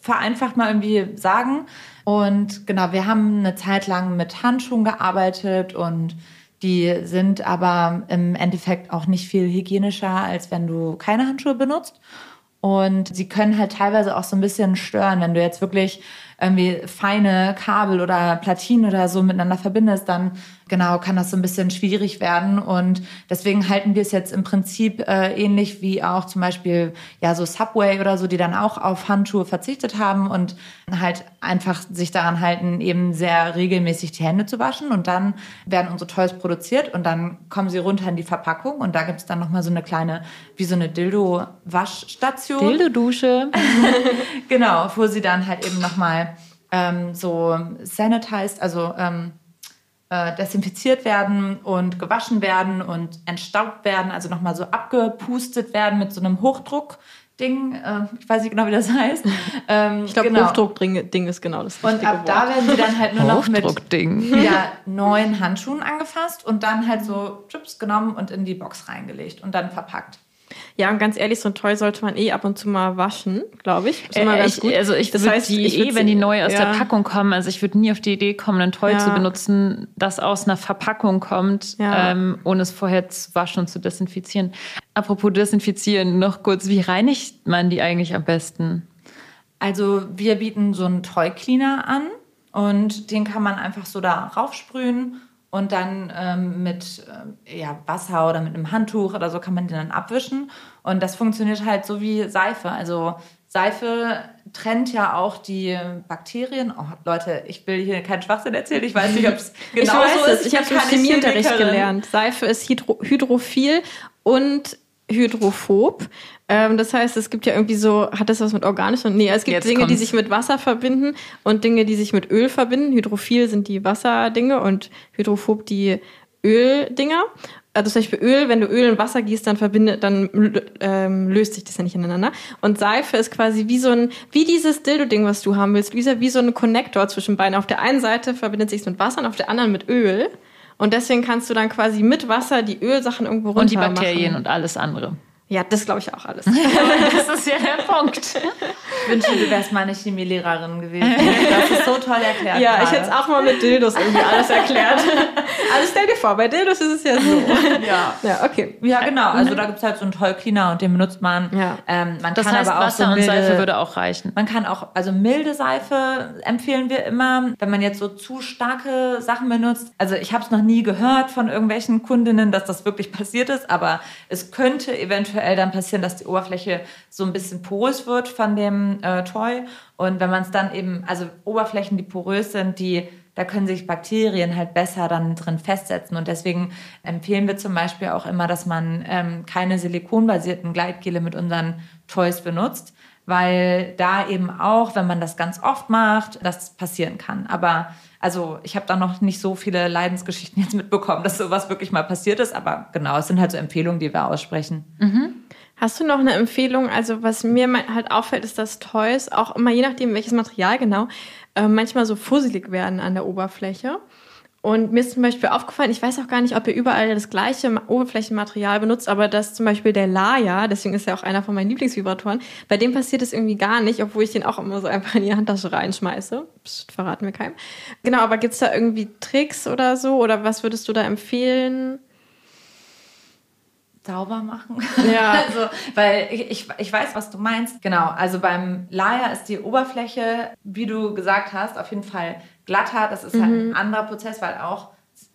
vereinfacht mal irgendwie sagen. Und genau, wir haben eine Zeit lang mit Handschuhen gearbeitet und die sind aber im Endeffekt auch nicht viel hygienischer, als wenn du keine Handschuhe benutzt. Und sie können halt teilweise auch so ein bisschen stören, wenn du jetzt wirklich irgendwie feine Kabel oder Platinen oder so miteinander verbindest, dann genau kann das so ein bisschen schwierig werden. Und deswegen halten wir es jetzt im Prinzip äh, ähnlich wie auch zum Beispiel ja so Subway oder so, die dann auch auf Handschuhe verzichtet haben und halt einfach sich daran halten, eben sehr regelmäßig die Hände zu waschen. Und dann werden unsere Toys produziert und dann kommen sie runter in die Verpackung und da gibt es dann nochmal so eine kleine, wie so eine Dildo-Waschstation. Dildo-Dusche. *laughs* Genau, wo sie dann halt eben nochmal ähm, so sanitized, also ähm, äh, desinfiziert werden und gewaschen werden und entstaubt werden, also nochmal so abgepustet werden mit so einem Hochdruck-Ding. Äh, ich weiß nicht genau, wie das heißt. *laughs* Ähm, ich glaube, genau. Hochdruck-Ding ist genau das Und ab da Wort. werden sie dann halt nur noch mit ja, *laughs* neuen Handschuhen angefasst und dann halt so Chips genommen und in die Box reingelegt und dann verpackt. Ja, und ganz ehrlich, so ein Toy sollte man eh ab und zu mal waschen, glaube ich. Ist Äh, immer ganz ich, gut. also ich Das heißt, die ich eh, wenn die neu aus ja. der Packung kommen, also ich würde nie auf die Idee kommen, ein Toy Ja. zu benutzen, das aus einer Verpackung kommt, Ja. ähm, ohne es vorher zu waschen und zu desinfizieren. Apropos desinfizieren, noch kurz, wie reinigt man die eigentlich am besten? Also wir bieten so einen Toy Cleaner an und den kann man einfach so da raufsprühen und dann ähm, mit ähm, ja, Wasser oder mit einem Handtuch oder so kann man den dann abwischen. Und das funktioniert halt so wie Seife. Also Seife trennt ja auch die Bakterien. Oh, Leute, ich will hier keinen Schwachsinn erzählen. Ich weiß nicht, ob *laughs* es genau ich weiß so es. ist. Ich habe bin im Chemieunterricht gelernt. Seife ist hydro hydrophil und hydrophob. Ähm, das heißt, es gibt ja irgendwie so, hat das was mit organisch? Nee, es gibt Jetzt Dinge, die kommt's. sich mit Wasser verbinden und Dinge, die sich mit Öl verbinden. Hydrophil sind die Wasserdinge und hydrophob die Öldinger. Also zum Beispiel Öl, wenn du Öl in Wasser gießt, dann verbindet, dann ähm, löst sich das ja nicht ineinander. Und Seife ist quasi wie so ein, wie dieses Dildo-Ding, was du haben willst, Luisa, wie so ein Connector zwischen beiden. Auf der einen Seite verbindet sich mit Wasser und auf der anderen mit Öl. Und deswegen kannst du dann quasi mit Wasser die Ölsachen irgendwo runter Und die Bakterien machen. und alles andere. Ja, das glaube ich auch alles. *laughs* Das ist ja der Punkt. Ich wünsche, du wärst meine Chemielehrerin gewesen. *laughs* Das ist so toll erklärt. ja, ich gerade. hätte es auch mal mit Dildos irgendwie alles erklärt. *laughs* also stell dir vor, bei Dildos ist es ja so. Ja. Ja, okay. Ja, genau. Also da gibt es halt so einen Toy Cleaner und den benutzt man. Ja. Ähm, man Das kann heißt, aber auch Wasser so und milde, Seife würde auch reichen. Man kann auch, also milde Seife empfehlen wir immer, wenn man jetzt so zu starke Sachen benutzt. Also ich habe es noch nie gehört von irgendwelchen Kundinnen, dass das wirklich passiert ist, aber es könnte eventuell dann passieren, dass die Oberfläche so ein bisschen porös wird von dem äh, Toy. Und wenn man es dann eben, also Oberflächen, die porös sind, die da können sich Bakterien halt besser dann drin festsetzen. Und deswegen empfehlen wir zum Beispiel auch immer, dass man ähm, keine silikonbasierten Gleitgele mit unseren Toys benutzt, weil da eben auch, wenn man das ganz oft macht, das passieren kann. Aber also ich habe da noch nicht so viele Leidensgeschichten jetzt mitbekommen, dass sowas wirklich mal passiert ist. Aber genau, es sind halt so Empfehlungen, die wir aussprechen. Hast du noch eine Empfehlung? Also was mir halt auffällt, ist, dass Toys auch immer, je nachdem welches Material genau, äh, manchmal so fusselig werden an der Oberfläche. Und mir ist zum Beispiel aufgefallen, ich weiß auch gar nicht, ob ihr überall das gleiche Ma- Oberflächenmaterial benutzt, aber dass zum Beispiel der Laya, deswegen ist er auch einer von meinen Lieblingsvibratoren, bei dem passiert es irgendwie gar nicht, obwohl ich den auch immer so einfach in die Handtasche reinschmeiße. Psst, verraten wir keinem. Genau, aber gibt's da irgendwie Tricks oder so? Oder was würdest du da empfehlen? sauber machen. Ja. *laughs* Also, weil ich, ich, ich weiß, was du meinst. Genau, also beim Layer ist die Oberfläche, wie du gesagt hast, auf jeden Fall glatter. Das ist halt ein anderer Prozess, weil auch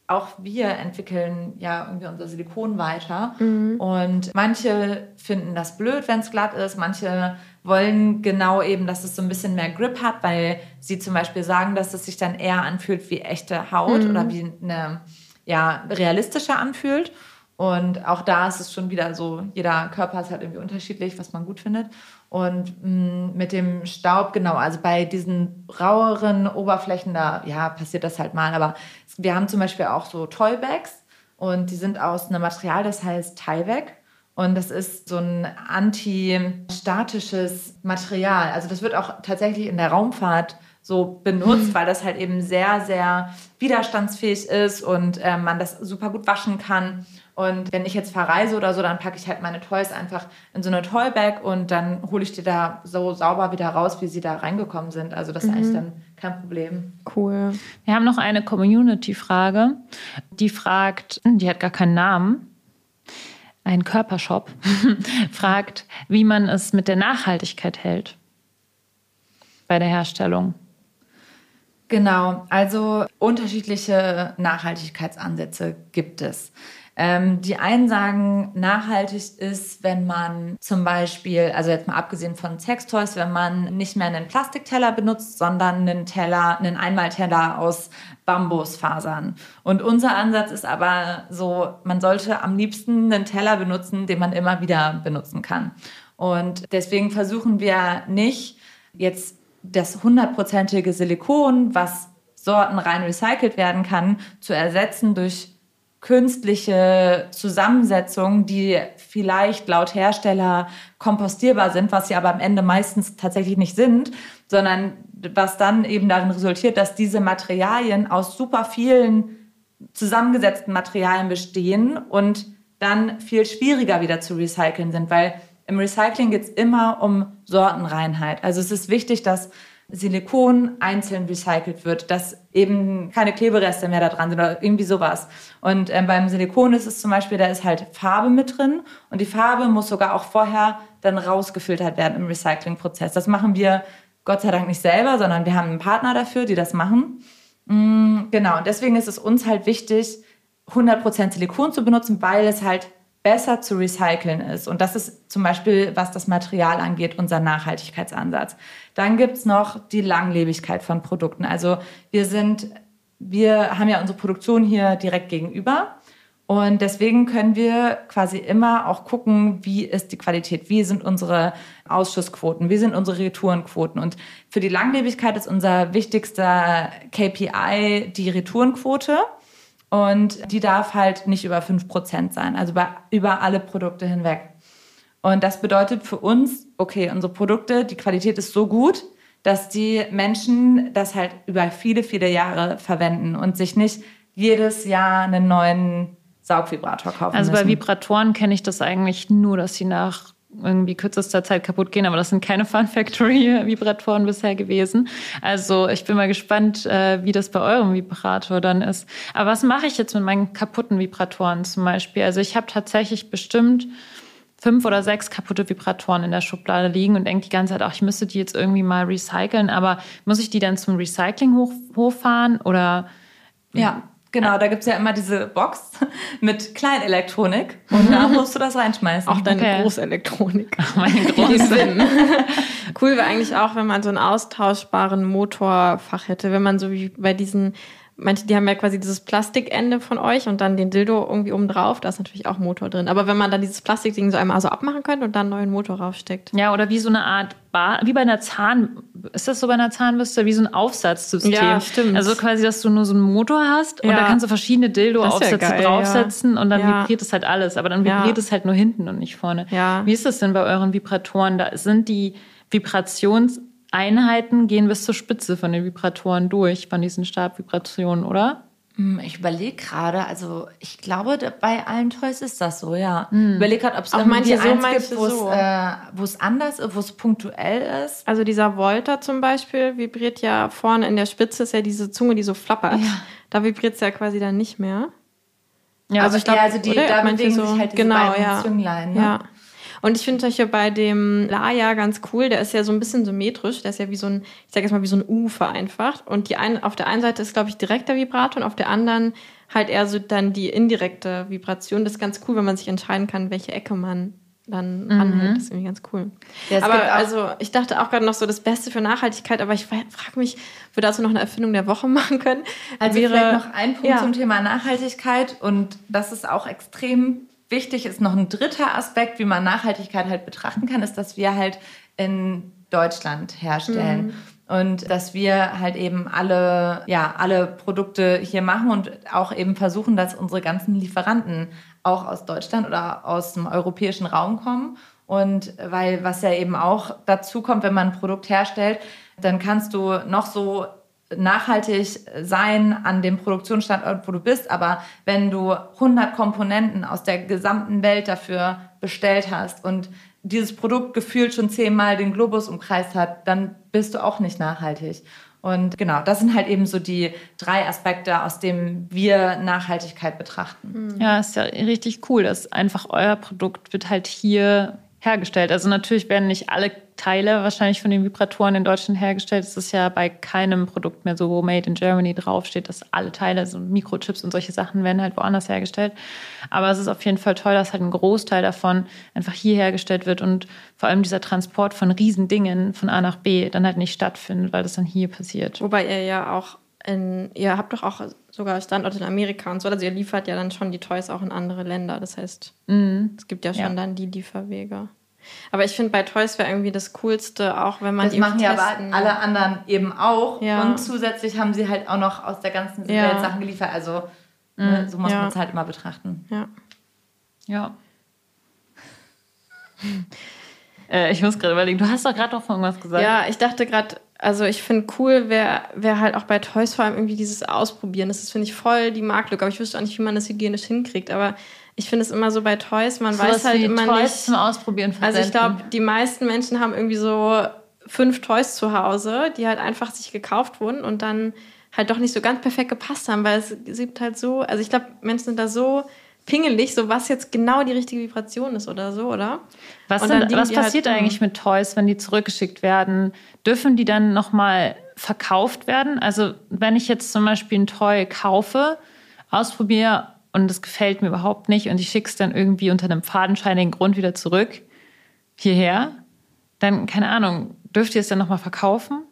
auch wir entwickeln ja irgendwie unser Silikon weiter. Und manche finden das blöd, wenn es glatt ist. Manche wollen genau eben, dass es so ein bisschen mehr Grip hat, weil sie zum Beispiel sagen, dass es sich dann eher anfühlt wie echte Haut oder wie eine ja, realistischer anfühlt. Und auch da ist es schon wieder so, jeder Körper ist halt irgendwie unterschiedlich, was man gut findet. Und mh, mit dem Staub, genau, also bei diesen raueren Oberflächen, da ja, passiert das halt mal. Aber wir haben zum Beispiel auch so Toybags und die sind aus einem Material, das heißt Tyvek. Und das ist so ein antistatisches Material. Also das wird auch tatsächlich in der Raumfahrt so benutzt, weil das halt eben sehr, sehr widerstandsfähig ist und äh, man das super gut waschen kann. Und wenn ich jetzt verreise oder so, dann packe ich halt meine Toys einfach in so eine Toybag und dann hole ich die da so sauber wieder raus, wie sie da reingekommen sind. Also das ist eigentlich dann kein Problem. Cool. Wir haben noch eine Community-Frage, die fragt, die hat gar keinen Namen. Ein Körpershop *laughs* fragt, wie man es mit der Nachhaltigkeit hält bei der Herstellung. Genau, also unterschiedliche Nachhaltigkeitsansätze gibt es. Ähm, die einen sagen, nachhaltig ist, wenn man zum Beispiel, also jetzt mal abgesehen von Sextoys, wenn man nicht mehr einen Plastikteller benutzt, sondern einen Teller, einen Einmalteller aus Bambusfasern. Und unser Ansatz ist aber so, man sollte am liebsten einen Teller benutzen, den man immer wieder benutzen kann. Und deswegen versuchen wir nicht jetzt das hundertprozentige Silikon, was sortenrein recycelt werden kann, zu ersetzen durch künstliche Zusammensetzungen, die vielleicht laut Hersteller kompostierbar sind, was sie aber am Ende meistens tatsächlich nicht sind, sondern was dann eben darin resultiert, dass diese Materialien aus super vielen zusammengesetzten Materialien bestehen und dann viel schwieriger wieder zu recyceln sind, weil im Recycling geht es immer um Sortenreinheit. Also es ist wichtig, dass Silikon einzeln recycelt wird, dass eben keine Klebereste mehr da dran sind oder irgendwie sowas. Und ähm, beim Silikon ist es zum Beispiel, da ist halt Farbe mit drin und die Farbe muss sogar auch vorher dann rausgefiltert werden im Recyclingprozess. Das machen wir Gott sei Dank nicht selber, sondern wir haben einen Partner dafür, die das machen. Mm, genau, und deswegen ist es uns halt wichtig, 100% Silikon zu benutzen, weil es halt besser zu recyceln ist. Und das ist zum Beispiel, was das Material angeht, unser Nachhaltigkeitsansatz. Dann gibt's noch die Langlebigkeit von Produkten. Also wir sind, wir haben ja unsere Produktion hier direkt gegenüber. Und deswegen können wir quasi immer auch gucken, wie ist die Qualität, wie sind unsere Ausschussquoten, wie sind unsere Retourenquoten. Und für die Langlebigkeit ist unser wichtigster KPI die Retourenquote. Und die darf halt nicht über 5% sein, also bei, über alle Produkte hinweg. Und das bedeutet für uns, okay, unsere Produkte, die Qualität ist so gut, dass die Menschen das halt über viele, viele Jahre verwenden und sich nicht jedes Jahr einen neuen Saugvibrator kaufen Also müssen. bei Vibratoren kenne ich das eigentlich nur, dass sie nach irgendwie kürzester Zeit kaputt gehen, aber das sind keine Fun Factory *laughs* Vibratoren bisher gewesen. Also ich bin mal gespannt, äh, wie das bei eurem Vibrator dann ist. Aber was mache ich jetzt mit meinen kaputten Vibratoren zum Beispiel? Also ich habe tatsächlich bestimmt fünf oder sechs kaputte Vibratoren in der Schublade liegen und denke die ganze Zeit, ach, ich müsste die jetzt irgendwie mal recyceln, aber muss ich die dann zum Recycling hoch, hochfahren oder Ja, genau, da gibt's ja immer diese Box *laughs* mit Kleinelektronik und da musst du das reinschmeißen. Auch deine Okay. Großelektronik. meine *laughs* große? *laughs* Cool wäre eigentlich auch, wenn man so einen austauschbaren Motorfach hätte, wenn man so wie bei diesen manche, die haben ja quasi dieses Plastikende von euch und dann den Dildo irgendwie oben drauf. Da ist natürlich auch Motor drin. Aber wenn man dann dieses Plastikding so einmal so abmachen könnte und dann einen neuen Motor raufsteckt. Ja, oder wie so eine Art Bar, wie bei einer Zahn, ist das so bei einer Zahnbürste, wie so ein Aufsatzsystem. Ja, stimmt. Also quasi, dass du nur so einen Motor hast und Ja. da kannst du verschiedene Dildo-Aufsätze geil, draufsetzen und dann Ja. vibriert es halt alles. Aber dann Ja. vibriert es halt nur hinten und nicht vorne. Ja. Wie ist das denn bei euren Vibratoren? Da sind die Vibrationseinheiten gehen bis zur Spitze von den Vibratoren durch, von diesen Stabvibrationen, oder? Hm, Ich überlege gerade, also ich glaube, bei allen Toys ist das so, ja. Hm. Ich überlege gerade, ob es Auch manche so, eins manche gibt, wo es, so. äh, es anders ist, wo es punktuell ist. Also dieser Volta zum Beispiel vibriert ja vorne in der Spitze, ist ja diese Zunge, die so flappert. Da vibriert es ja quasi dann nicht mehr. Ja, also ich glaube, also die, oder? da Manche bewegen so- sich halt diese genau, beiden ja. Zünglein. Ne? Ja. Und ich finde solche bei dem Laia ganz cool, der ist ja so ein bisschen symmetrisch, der ist ja wie so ein, ich sag jetzt mal wie so ein U vereinfacht. Und die ein, auf der einen Seite ist, glaube ich, direkter Vibrator und auf der anderen halt eher so dann die indirekte Vibration. Das ist ganz cool, wenn man sich entscheiden kann, welche Ecke man dann anhält. Das ist irgendwie ganz cool. Ja, aber also, ich dachte auch gerade noch so das Beste für Nachhaltigkeit, aber ich frage mich, wir dazu noch eine Erfindung der Woche *laughs* machen können. Also vielleicht noch ein Punkt ja. zum Thema Nachhaltigkeit und das ist auch extrem wichtig, ist noch ein dritter Aspekt, wie man Nachhaltigkeit halt betrachten kann, ist, dass wir halt in Deutschland herstellen. Und dass wir halt eben alle, ja, alle Produkte hier machen und auch eben versuchen, dass unsere ganzen Lieferanten auch aus Deutschland oder aus dem europäischen Raum kommen. Und weil was ja eben auch dazu kommt, wenn man ein Produkt herstellt, dann kannst du noch so nachhaltig sein an dem Produktionsstandort, wo du bist. Aber wenn du 100 Komponenten aus der gesamten Welt dafür bestellt hast und dieses Produkt gefühlt schon zehnmal den Globus umkreist hat, dann bist du auch nicht nachhaltig. Und genau, das sind halt eben so die drei Aspekte, aus denen wir Nachhaltigkeit betrachten. Ja, ist ja richtig cool, dass einfach euer Produkt wird halt hier hergestellt. Also natürlich werden nicht alle Teile wahrscheinlich von den Vibratoren in Deutschland hergestellt. Es ist ja bei keinem Produkt mehr so, wo Made in Germany draufsteht, dass alle Teile, so Mikrochips und solche Sachen werden halt woanders hergestellt. Aber es ist auf jeden Fall toll, dass halt ein Großteil davon einfach hier hergestellt wird und vor allem dieser Transport von Riesendingen von A nach B dann halt nicht stattfindet, weil das dann hier passiert. Wobei ihr ja auch in, ihr habt doch auch sogar Standorte in Amerika und so, also ihr liefert ja dann schon die Toys auch in andere Länder. Das heißt, es gibt ja schon Ja. dann die Lieferwege. Aber ich finde, bei Toys wäre irgendwie das Coolste, auch wenn man Das die machen ja aber alle anderen eben auch. Ja. Und zusätzlich haben sie halt auch noch aus der ganzen Ja. Welt Sachen geliefert. Also ne, so muss Ja. man es halt immer betrachten. Ja. Ja. *laughs* äh, ich muss gerade überlegen, du hast doch gerade noch von irgendwas gesagt. Ja, ich dachte gerade, also ich finde cool, wäre wär halt auch bei Toys vor allem irgendwie dieses Ausprobieren. Das ist, finde ich, voll die Marktlücke. Aber ich wüsste auch nicht, wie man das hygienisch hinkriegt. Aber ich finde es immer so bei Toys, man Sowas weiß halt immer Toys nicht. zum Ausprobieren Also ich versenden. glaube, die meisten Menschen haben irgendwie so fünf Toys zu Hause, die halt einfach sich gekauft wurden und dann halt doch nicht so ganz perfekt gepasst haben, weil es gibt halt so, also ich glaube, Menschen sind da so pingelig, so was jetzt genau die richtige Vibration ist oder so, oder? Was, sind, was halt passiert rum. eigentlich mit Toys, wenn die zurückgeschickt werden? Dürfen die dann nochmal verkauft werden? Also wenn ich jetzt zum Beispiel ein Toy kaufe, ausprobiere und es gefällt mir überhaupt nicht und ich schicke es dann irgendwie unter einem fadenscheinigen Grund wieder zurück hierher, dann, keine Ahnung, dürft ihr es dann nochmal verkaufen?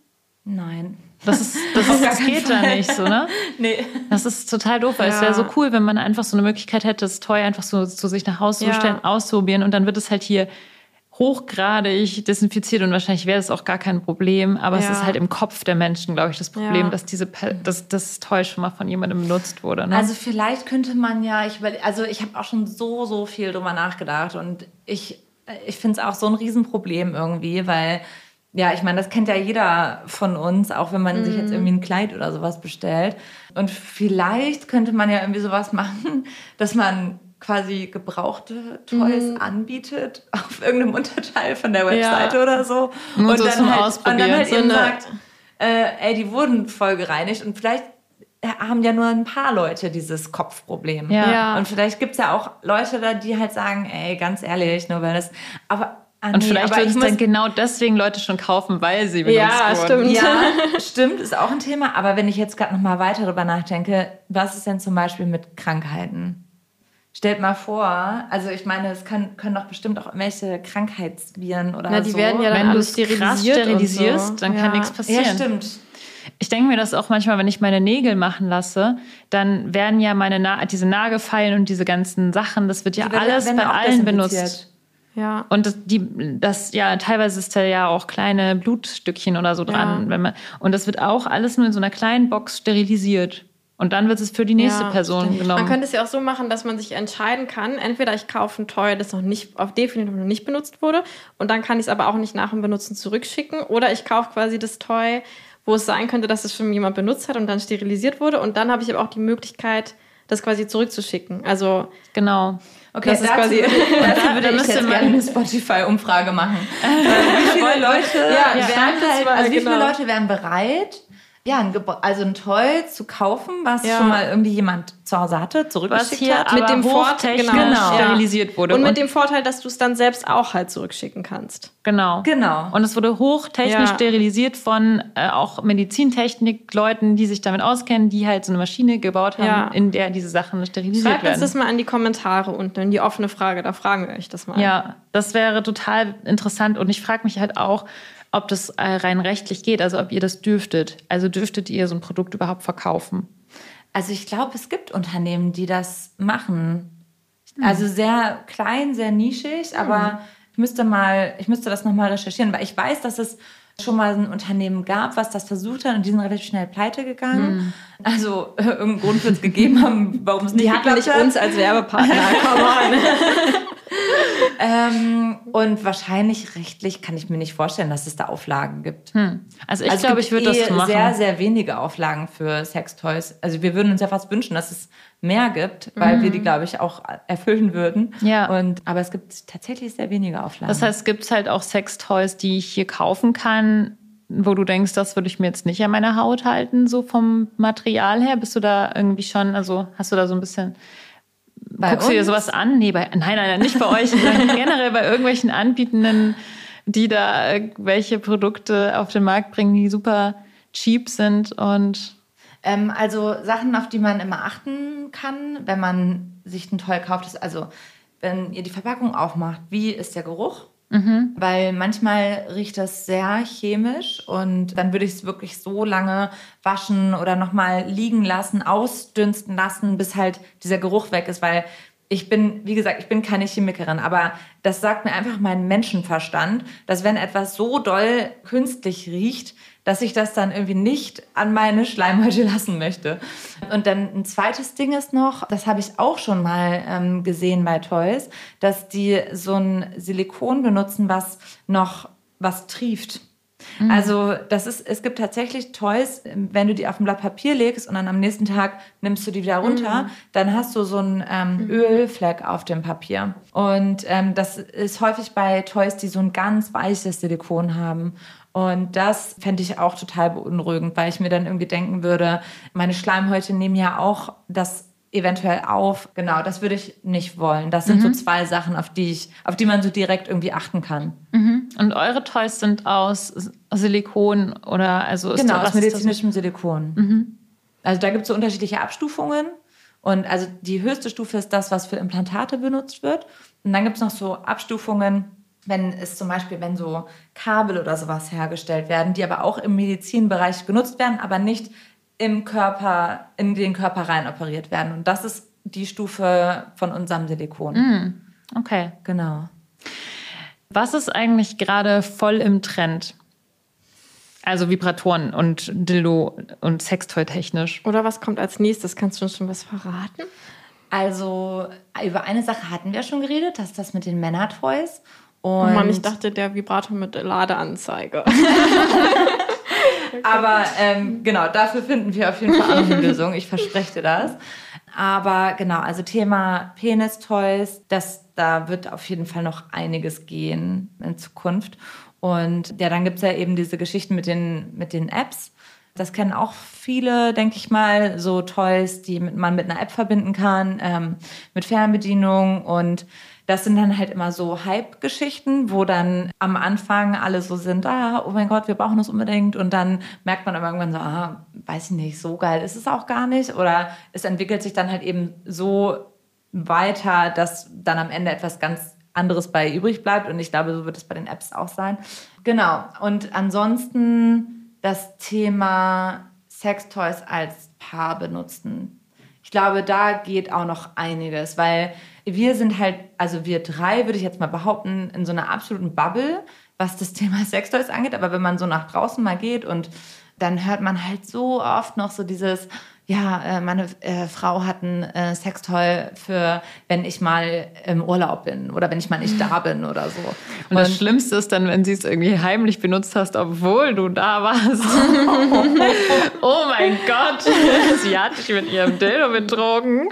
Nein. Das, ist, das, *laughs* ist, das geht da nicht so, ne? *laughs* Nee. Das ist total doof, weil es wäre so cool, wenn man einfach so eine Möglichkeit hätte, das Toy einfach so zu sich nach Hause Ja. zu stellen, auszuprobieren und dann wird es halt hier hochgradig desinfiziert und wahrscheinlich wäre es auch gar kein Problem, aber es Ja. ist halt im Kopf der Menschen, glaube ich, das Problem, Ja. dass diese dass das Toy schon mal von jemandem benutzt wurde. Ne? Also vielleicht könnte man ja, ich also ich habe auch schon so, so viel drüber nachgedacht und ich, ich finde es auch so ein Riesenproblem irgendwie, weil, ja, ich meine, das kennt ja jeder von uns, auch wenn man sich jetzt irgendwie ein Kleid oder sowas bestellt. Und vielleicht könnte man ja irgendwie sowas *laughs* machen, dass man quasi gebrauchte Toys anbietet *laughs* auf irgendeinem Unterteil von der Webseite oder so. Nur so zum und dann Ausprobieren. halt So eben eine- sagt, äh, ey, die wurden voll gereinigt und vielleicht haben ja nur ein paar Leute dieses Kopfproblem. Ja. Ja. Und vielleicht gibt es ja auch Leute da, die halt sagen, ey, ganz ehrlich, nur weil das. Aber. ah, und nee, vielleicht würden es dann genau deswegen Leute schon kaufen, weil sie benutzt Ja, wurden. stimmt. Ja, *laughs* stimmt, ist auch ein Thema. Aber wenn ich jetzt gerade noch mal weiter darüber nachdenke, was ist denn zum Beispiel mit Krankheiten? Stellt mal vor, also ich meine, es kann, können doch bestimmt auch irgendwelche Krankheitsviren oder Na, die so. werden ja dann Wenn du sterilisiert sterilisierst, so. dann kann Ja. nichts passieren. Ja, stimmt. ich denke mir das auch manchmal, wenn ich meine Nägel machen lasse, dann werden ja meine Na diese Nagelfeilen und diese ganzen Sachen, das wird ja Die alles werden bei allen benutzt. Ja. Und das, die, das, ja, teilweise ist da ja auch kleine Blutstückchen oder so dran. Ja. Wenn man, und das wird auch alles nur in so einer kleinen Box sterilisiert. Und dann wird es für die nächste Ja, Person stimmt. genommen. Man könnte es ja auch so machen, dass man sich entscheiden kann, entweder ich kaufe ein Toy, das noch nicht, auf definitiv noch nicht benutzt wurde, und dann kann ich es aber auch nicht nach dem Benutzen zurückschicken, oder ich kaufe quasi das Toy, wo es sein könnte, dass es schon jemand benutzt hat und dann sterilisiert wurde, und dann habe ich aber auch die Möglichkeit, das quasi zurückzuschicken. Also, genau. Okay, Das ist quasi- *laughs* dazu da würde ich müsste jetzt man- gerne eine Spotify-Umfrage machen. *laughs* Äh, wie viele Leute Ja, wären schreibt es halt, also wie viele genau. Leute wären bereit, ja, ein also ein Toy zu kaufen, was Ja. schon mal irgendwie jemand zu Hause hatte, zurückgeschickt hier hat? Mit dem Vorteil- hochtechnisch genau. sterilisiert wurde. und mit dem Vorteil, dass du es dann selbst auch halt zurückschicken kannst. genau. Genau. Und es wurde hochtechnisch Ja. sterilisiert von äh, auch Medizintechnik-Leuten, die sich damit auskennen, die halt so eine Maschine gebaut haben, Ja. in der diese Sachen sterilisiert Schreibt uns werden. das mal in die Kommentare unten, in die offene Frage, da fragen wir euch das mal. Ja, das wäre total interessant. Und ich frage mich halt auch, ob das äh, rein rechtlich geht, also ob ihr das dürftet. Also dürftet ihr so ein Produkt überhaupt verkaufen? Also ich glaube, es gibt Unternehmen, die das machen. Also sehr klein, sehr nischig, aber ich müsste mal, ich müsste das nochmal recherchieren, weil ich weiß, dass es schon mal ein Unternehmen gab, was das versucht hat und die sind relativ schnell pleite gegangen. Also äh, irgendeinen Grund wird es gegeben haben, warum es nicht Die hatten geklappt nicht uns als Werbepartner. *laughs* Come on. *laughs* *laughs* Ähm, und wahrscheinlich rechtlich kann ich mir nicht vorstellen, dass es da Auflagen gibt. Also ich also glaube, ich gibt würde das eh machen. sehr, sehr wenige Auflagen für Sextoys. Also wir würden uns ja fast wünschen, dass es mehr gibt, weil wir die, glaube ich, auch erfüllen würden. Mhm. Ja. Und, aber es gibt tatsächlich sehr wenige Auflagen. Das heißt, gibt es halt auch Sextoys, die ich hier kaufen kann, wo du denkst, das würde ich mir jetzt nicht an meiner Haut halten, so vom Material her? Bist du da irgendwie schon, also hast du da so ein bisschen, Bei guckst du dir uns? sowas an? Nee, bei, nein, nein, nein, nicht bei euch, sondern *laughs* generell bei irgendwelchen Anbietenden, die da welche Produkte auf den Markt bringen, die super cheap sind und Ähm, also Sachen, auf die man immer achten kann, wenn man sich ein Toy kauft, ist also, wenn ihr die Verpackung aufmacht, wie ist der Geruch? Weil manchmal riecht das sehr chemisch und dann würde ich es wirklich so lange waschen oder nochmal liegen lassen, ausdünsten lassen, bis halt dieser Geruch weg ist, weil ich bin, wie gesagt, ich bin keine Chemikerin, aber das sagt mir einfach mein Menschenverstand, dass wenn etwas so doll künstlich riecht, dass ich das dann irgendwie nicht an meine Schleimhäute *laughs* lassen möchte. Und dann ein zweites Ding ist noch, das habe ich auch schon mal ähm, gesehen bei Toys, dass die so ein Silikon benutzen, was noch was trieft. Also das ist, es gibt tatsächlich Toys, wenn du die auf ein Blatt Papier legst und dann am nächsten Tag nimmst du die wieder runter, dann hast du so einen ähm, Ölfleck auf dem Papier. Und ähm, das ist häufig bei Toys, die so ein ganz weiches Silikon haben. Und das fände ich auch total beunruhigend, weil ich mir dann irgendwie denken würde, meine Schleimhäute nehmen ja auch das eventuell auf. Genau, das würde ich nicht wollen. Das sind so zwei Sachen, auf die ich, auf die man so direkt irgendwie achten kann. und eure Toys sind aus Silikon oder also ist Genau, aus medizinischem Silikon. Also da gibt es so unterschiedliche Abstufungen. Und also die höchste Stufe ist das, was für Implantate benutzt wird. Und dann gibt es noch so Abstufungen, wenn es zum Beispiel, wenn so Kabel oder sowas hergestellt werden, die aber auch im Medizinbereich genutzt werden, aber nicht im Körper, in den Körper rein operiert werden. Und das ist die Stufe von unserem Silikon. Okay. Genau. Was ist eigentlich gerade voll im Trend? Also Vibratoren und Dildo und Sextoy technisch. Oder was kommt als nächstes? Kannst du uns schon was verraten? Also über eine Sache hatten wir schon geredet, das ist das mit den Männertoys. Und Oh Mann, ich dachte, der Vibrator mit Ladeanzeige. *laughs* Aber ähm, genau, dafür finden wir auf jeden Fall auch eine *laughs* Lösung. Ich verspreche dir das. Aber genau, also Thema Penis-Toys, das, da wird auf jeden Fall noch einiges gehen in Zukunft. Und ja, dann gibt's ja eben diese Geschichten mit den, mit den Apps. Das kennen auch viele, denke ich mal, so Toys, die man mit einer App verbinden kann, ähm, mit Fernbedienung und das sind dann halt immer so Hype-Geschichten, wo dann am Anfang alle so sind, ah, oh mein Gott, wir brauchen das unbedingt. Und dann merkt man aber irgendwann so, ah, weiß ich nicht, so geil ist es auch gar nicht. Oder es entwickelt sich dann halt eben so weiter, dass dann am Ende etwas ganz anderes bei übrig bleibt. Und ich glaube, so wird es bei den Apps auch sein. Genau. Und ansonsten das Thema Sextoys als Paar benutzen. Ich glaube, da geht auch noch einiges, weil wir sind halt, also wir drei, würde ich jetzt mal behaupten, in so einer absoluten Bubble, was das *laughs* Thema Sextoys angeht. Aber wenn man so nach draußen mal geht und dann hört man halt so oft noch so dieses, ja, äh, meine äh, Frau hat ein äh, Sextoy für, wenn ich mal im Urlaub bin oder wenn ich mal nicht da *laughs* bin oder so. Und, das Schlimmste ist dann, wenn sie es irgendwie heimlich benutzt hast, obwohl du da warst. *laughs* oh mein Gott, sie hat dich mit ihrem Dildo betrogen.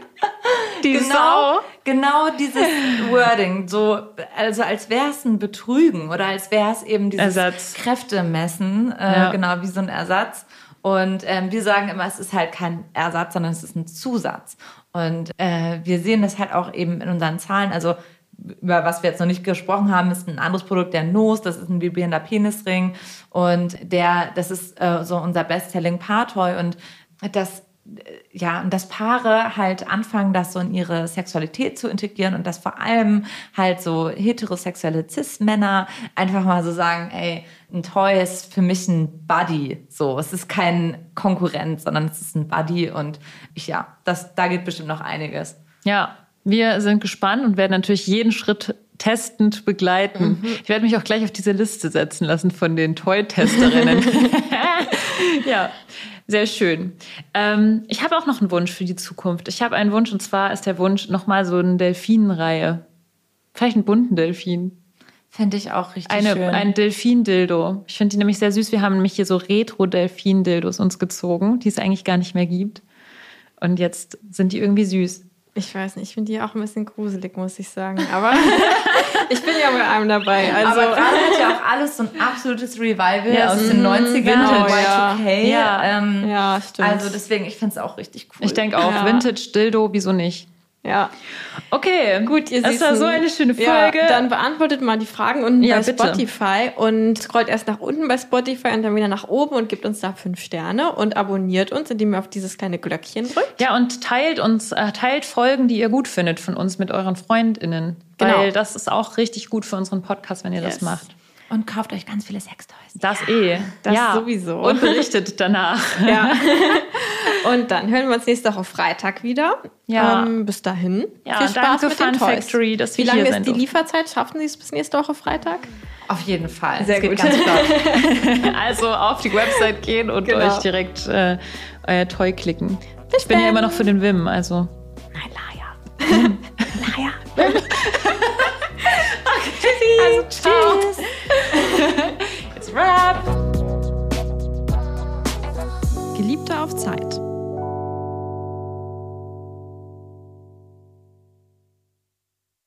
Die genau, Sau. genau dieses Wording, so also als wäre es ein Betrügen oder als wäre es eben dieses Ersatz. Kräftemessen, äh, Ja. genau wie so ein Ersatz. Und ähm, wir sagen immer, es ist halt kein Ersatz, sondern es ist ein Zusatz. Und äh, wir sehen das halt auch eben in unseren Zahlen. Also über was wir jetzt noch nicht gesprochen haben, ist ein anderes Produkt, der Nos, das ist ein vibrierender Penisring. Und der, das ist äh, so unser Best-Selling Paartoy. Und das ja, und dass Paare halt anfangen, das so in ihre Sexualität zu integrieren und dass vor allem halt so heterosexuelle Cis-Männer einfach mal so sagen, ey, ein Toy ist für mich ein Buddy. So, es ist kein Konkurrent, sondern es ist ein Buddy und ich, ja, das, da geht bestimmt noch einiges. Ja, wir sind gespannt und werden natürlich jeden Schritt testend begleiten. Ich werde mich auch gleich auf diese Liste setzen lassen von den Toy-Testerinnen. *laughs* *laughs* ja, sehr schön. Ähm, ich habe auch noch einen Wunsch für die Zukunft. Ich habe einen Wunsch und zwar ist der Wunsch nochmal so eine Delfinenreihe. Vielleicht einen bunten Delfin. Fände ich auch richtig Eine, schön. ein Delfin-Dildo. Ich finde die nämlich sehr süß. Wir haben nämlich hier so Retro-Delfin-Dildos uns gezogen, die es eigentlich gar nicht mehr gibt. Und jetzt sind die irgendwie süß. Ich weiß nicht, ich finde die auch ein bisschen gruselig, muss ich sagen. Aber *laughs* ich bin ja bei einem dabei. Also, Aber gerade hat ja auch alles so ein absolutes Revival Ja, aus den mhm, 90ern, genau, Y2K. ja. Ähm, ja, stimmt. Also deswegen, ich finde es auch richtig cool. Ich denke auch, Ja. Vintage-Dildo, wieso nicht? Ja. Okay, Gut, ihr Das war Süßen. so eine schöne Ja, Folge. dann beantwortet mal die Fragen unten Ja, bei bitte. Spotify und scrollt erst nach unten bei Spotify und dann wieder nach oben und gibt uns da fünf Sterne und abonniert uns, indem ihr auf dieses kleine Glöckchen drückt. Ja, und teilt uns, äh, teilt Folgen, die ihr gut findet von uns mit euren FreundInnen. Genau. Weil das ist auch richtig gut für unseren Podcast, wenn ihr Yes. das macht. Und kauft euch ganz viele Sextoys. Das eh. Das ja. sowieso. *laughs* Und berichtet danach. Ja. *laughs* Und dann hören wir uns nächste Woche Freitag wieder. Ja. Ähm, bis dahin. Ja, Viel Spaß danke mit Fun den Toys. Factory, dass wir Wie lange ist die durften. Lieferzeit? Schaffen Sie es bis nächste Woche Freitag? Auf jeden Fall. Sehr gut. *laughs* also auf die Website gehen und genau. euch direkt äh, euer Toy klicken. Bis ich bin ja immer noch für den Wim, also. Nein, Laia. Laia. okay. Also. Tschüss. Rap. Geliebte auf Zeit.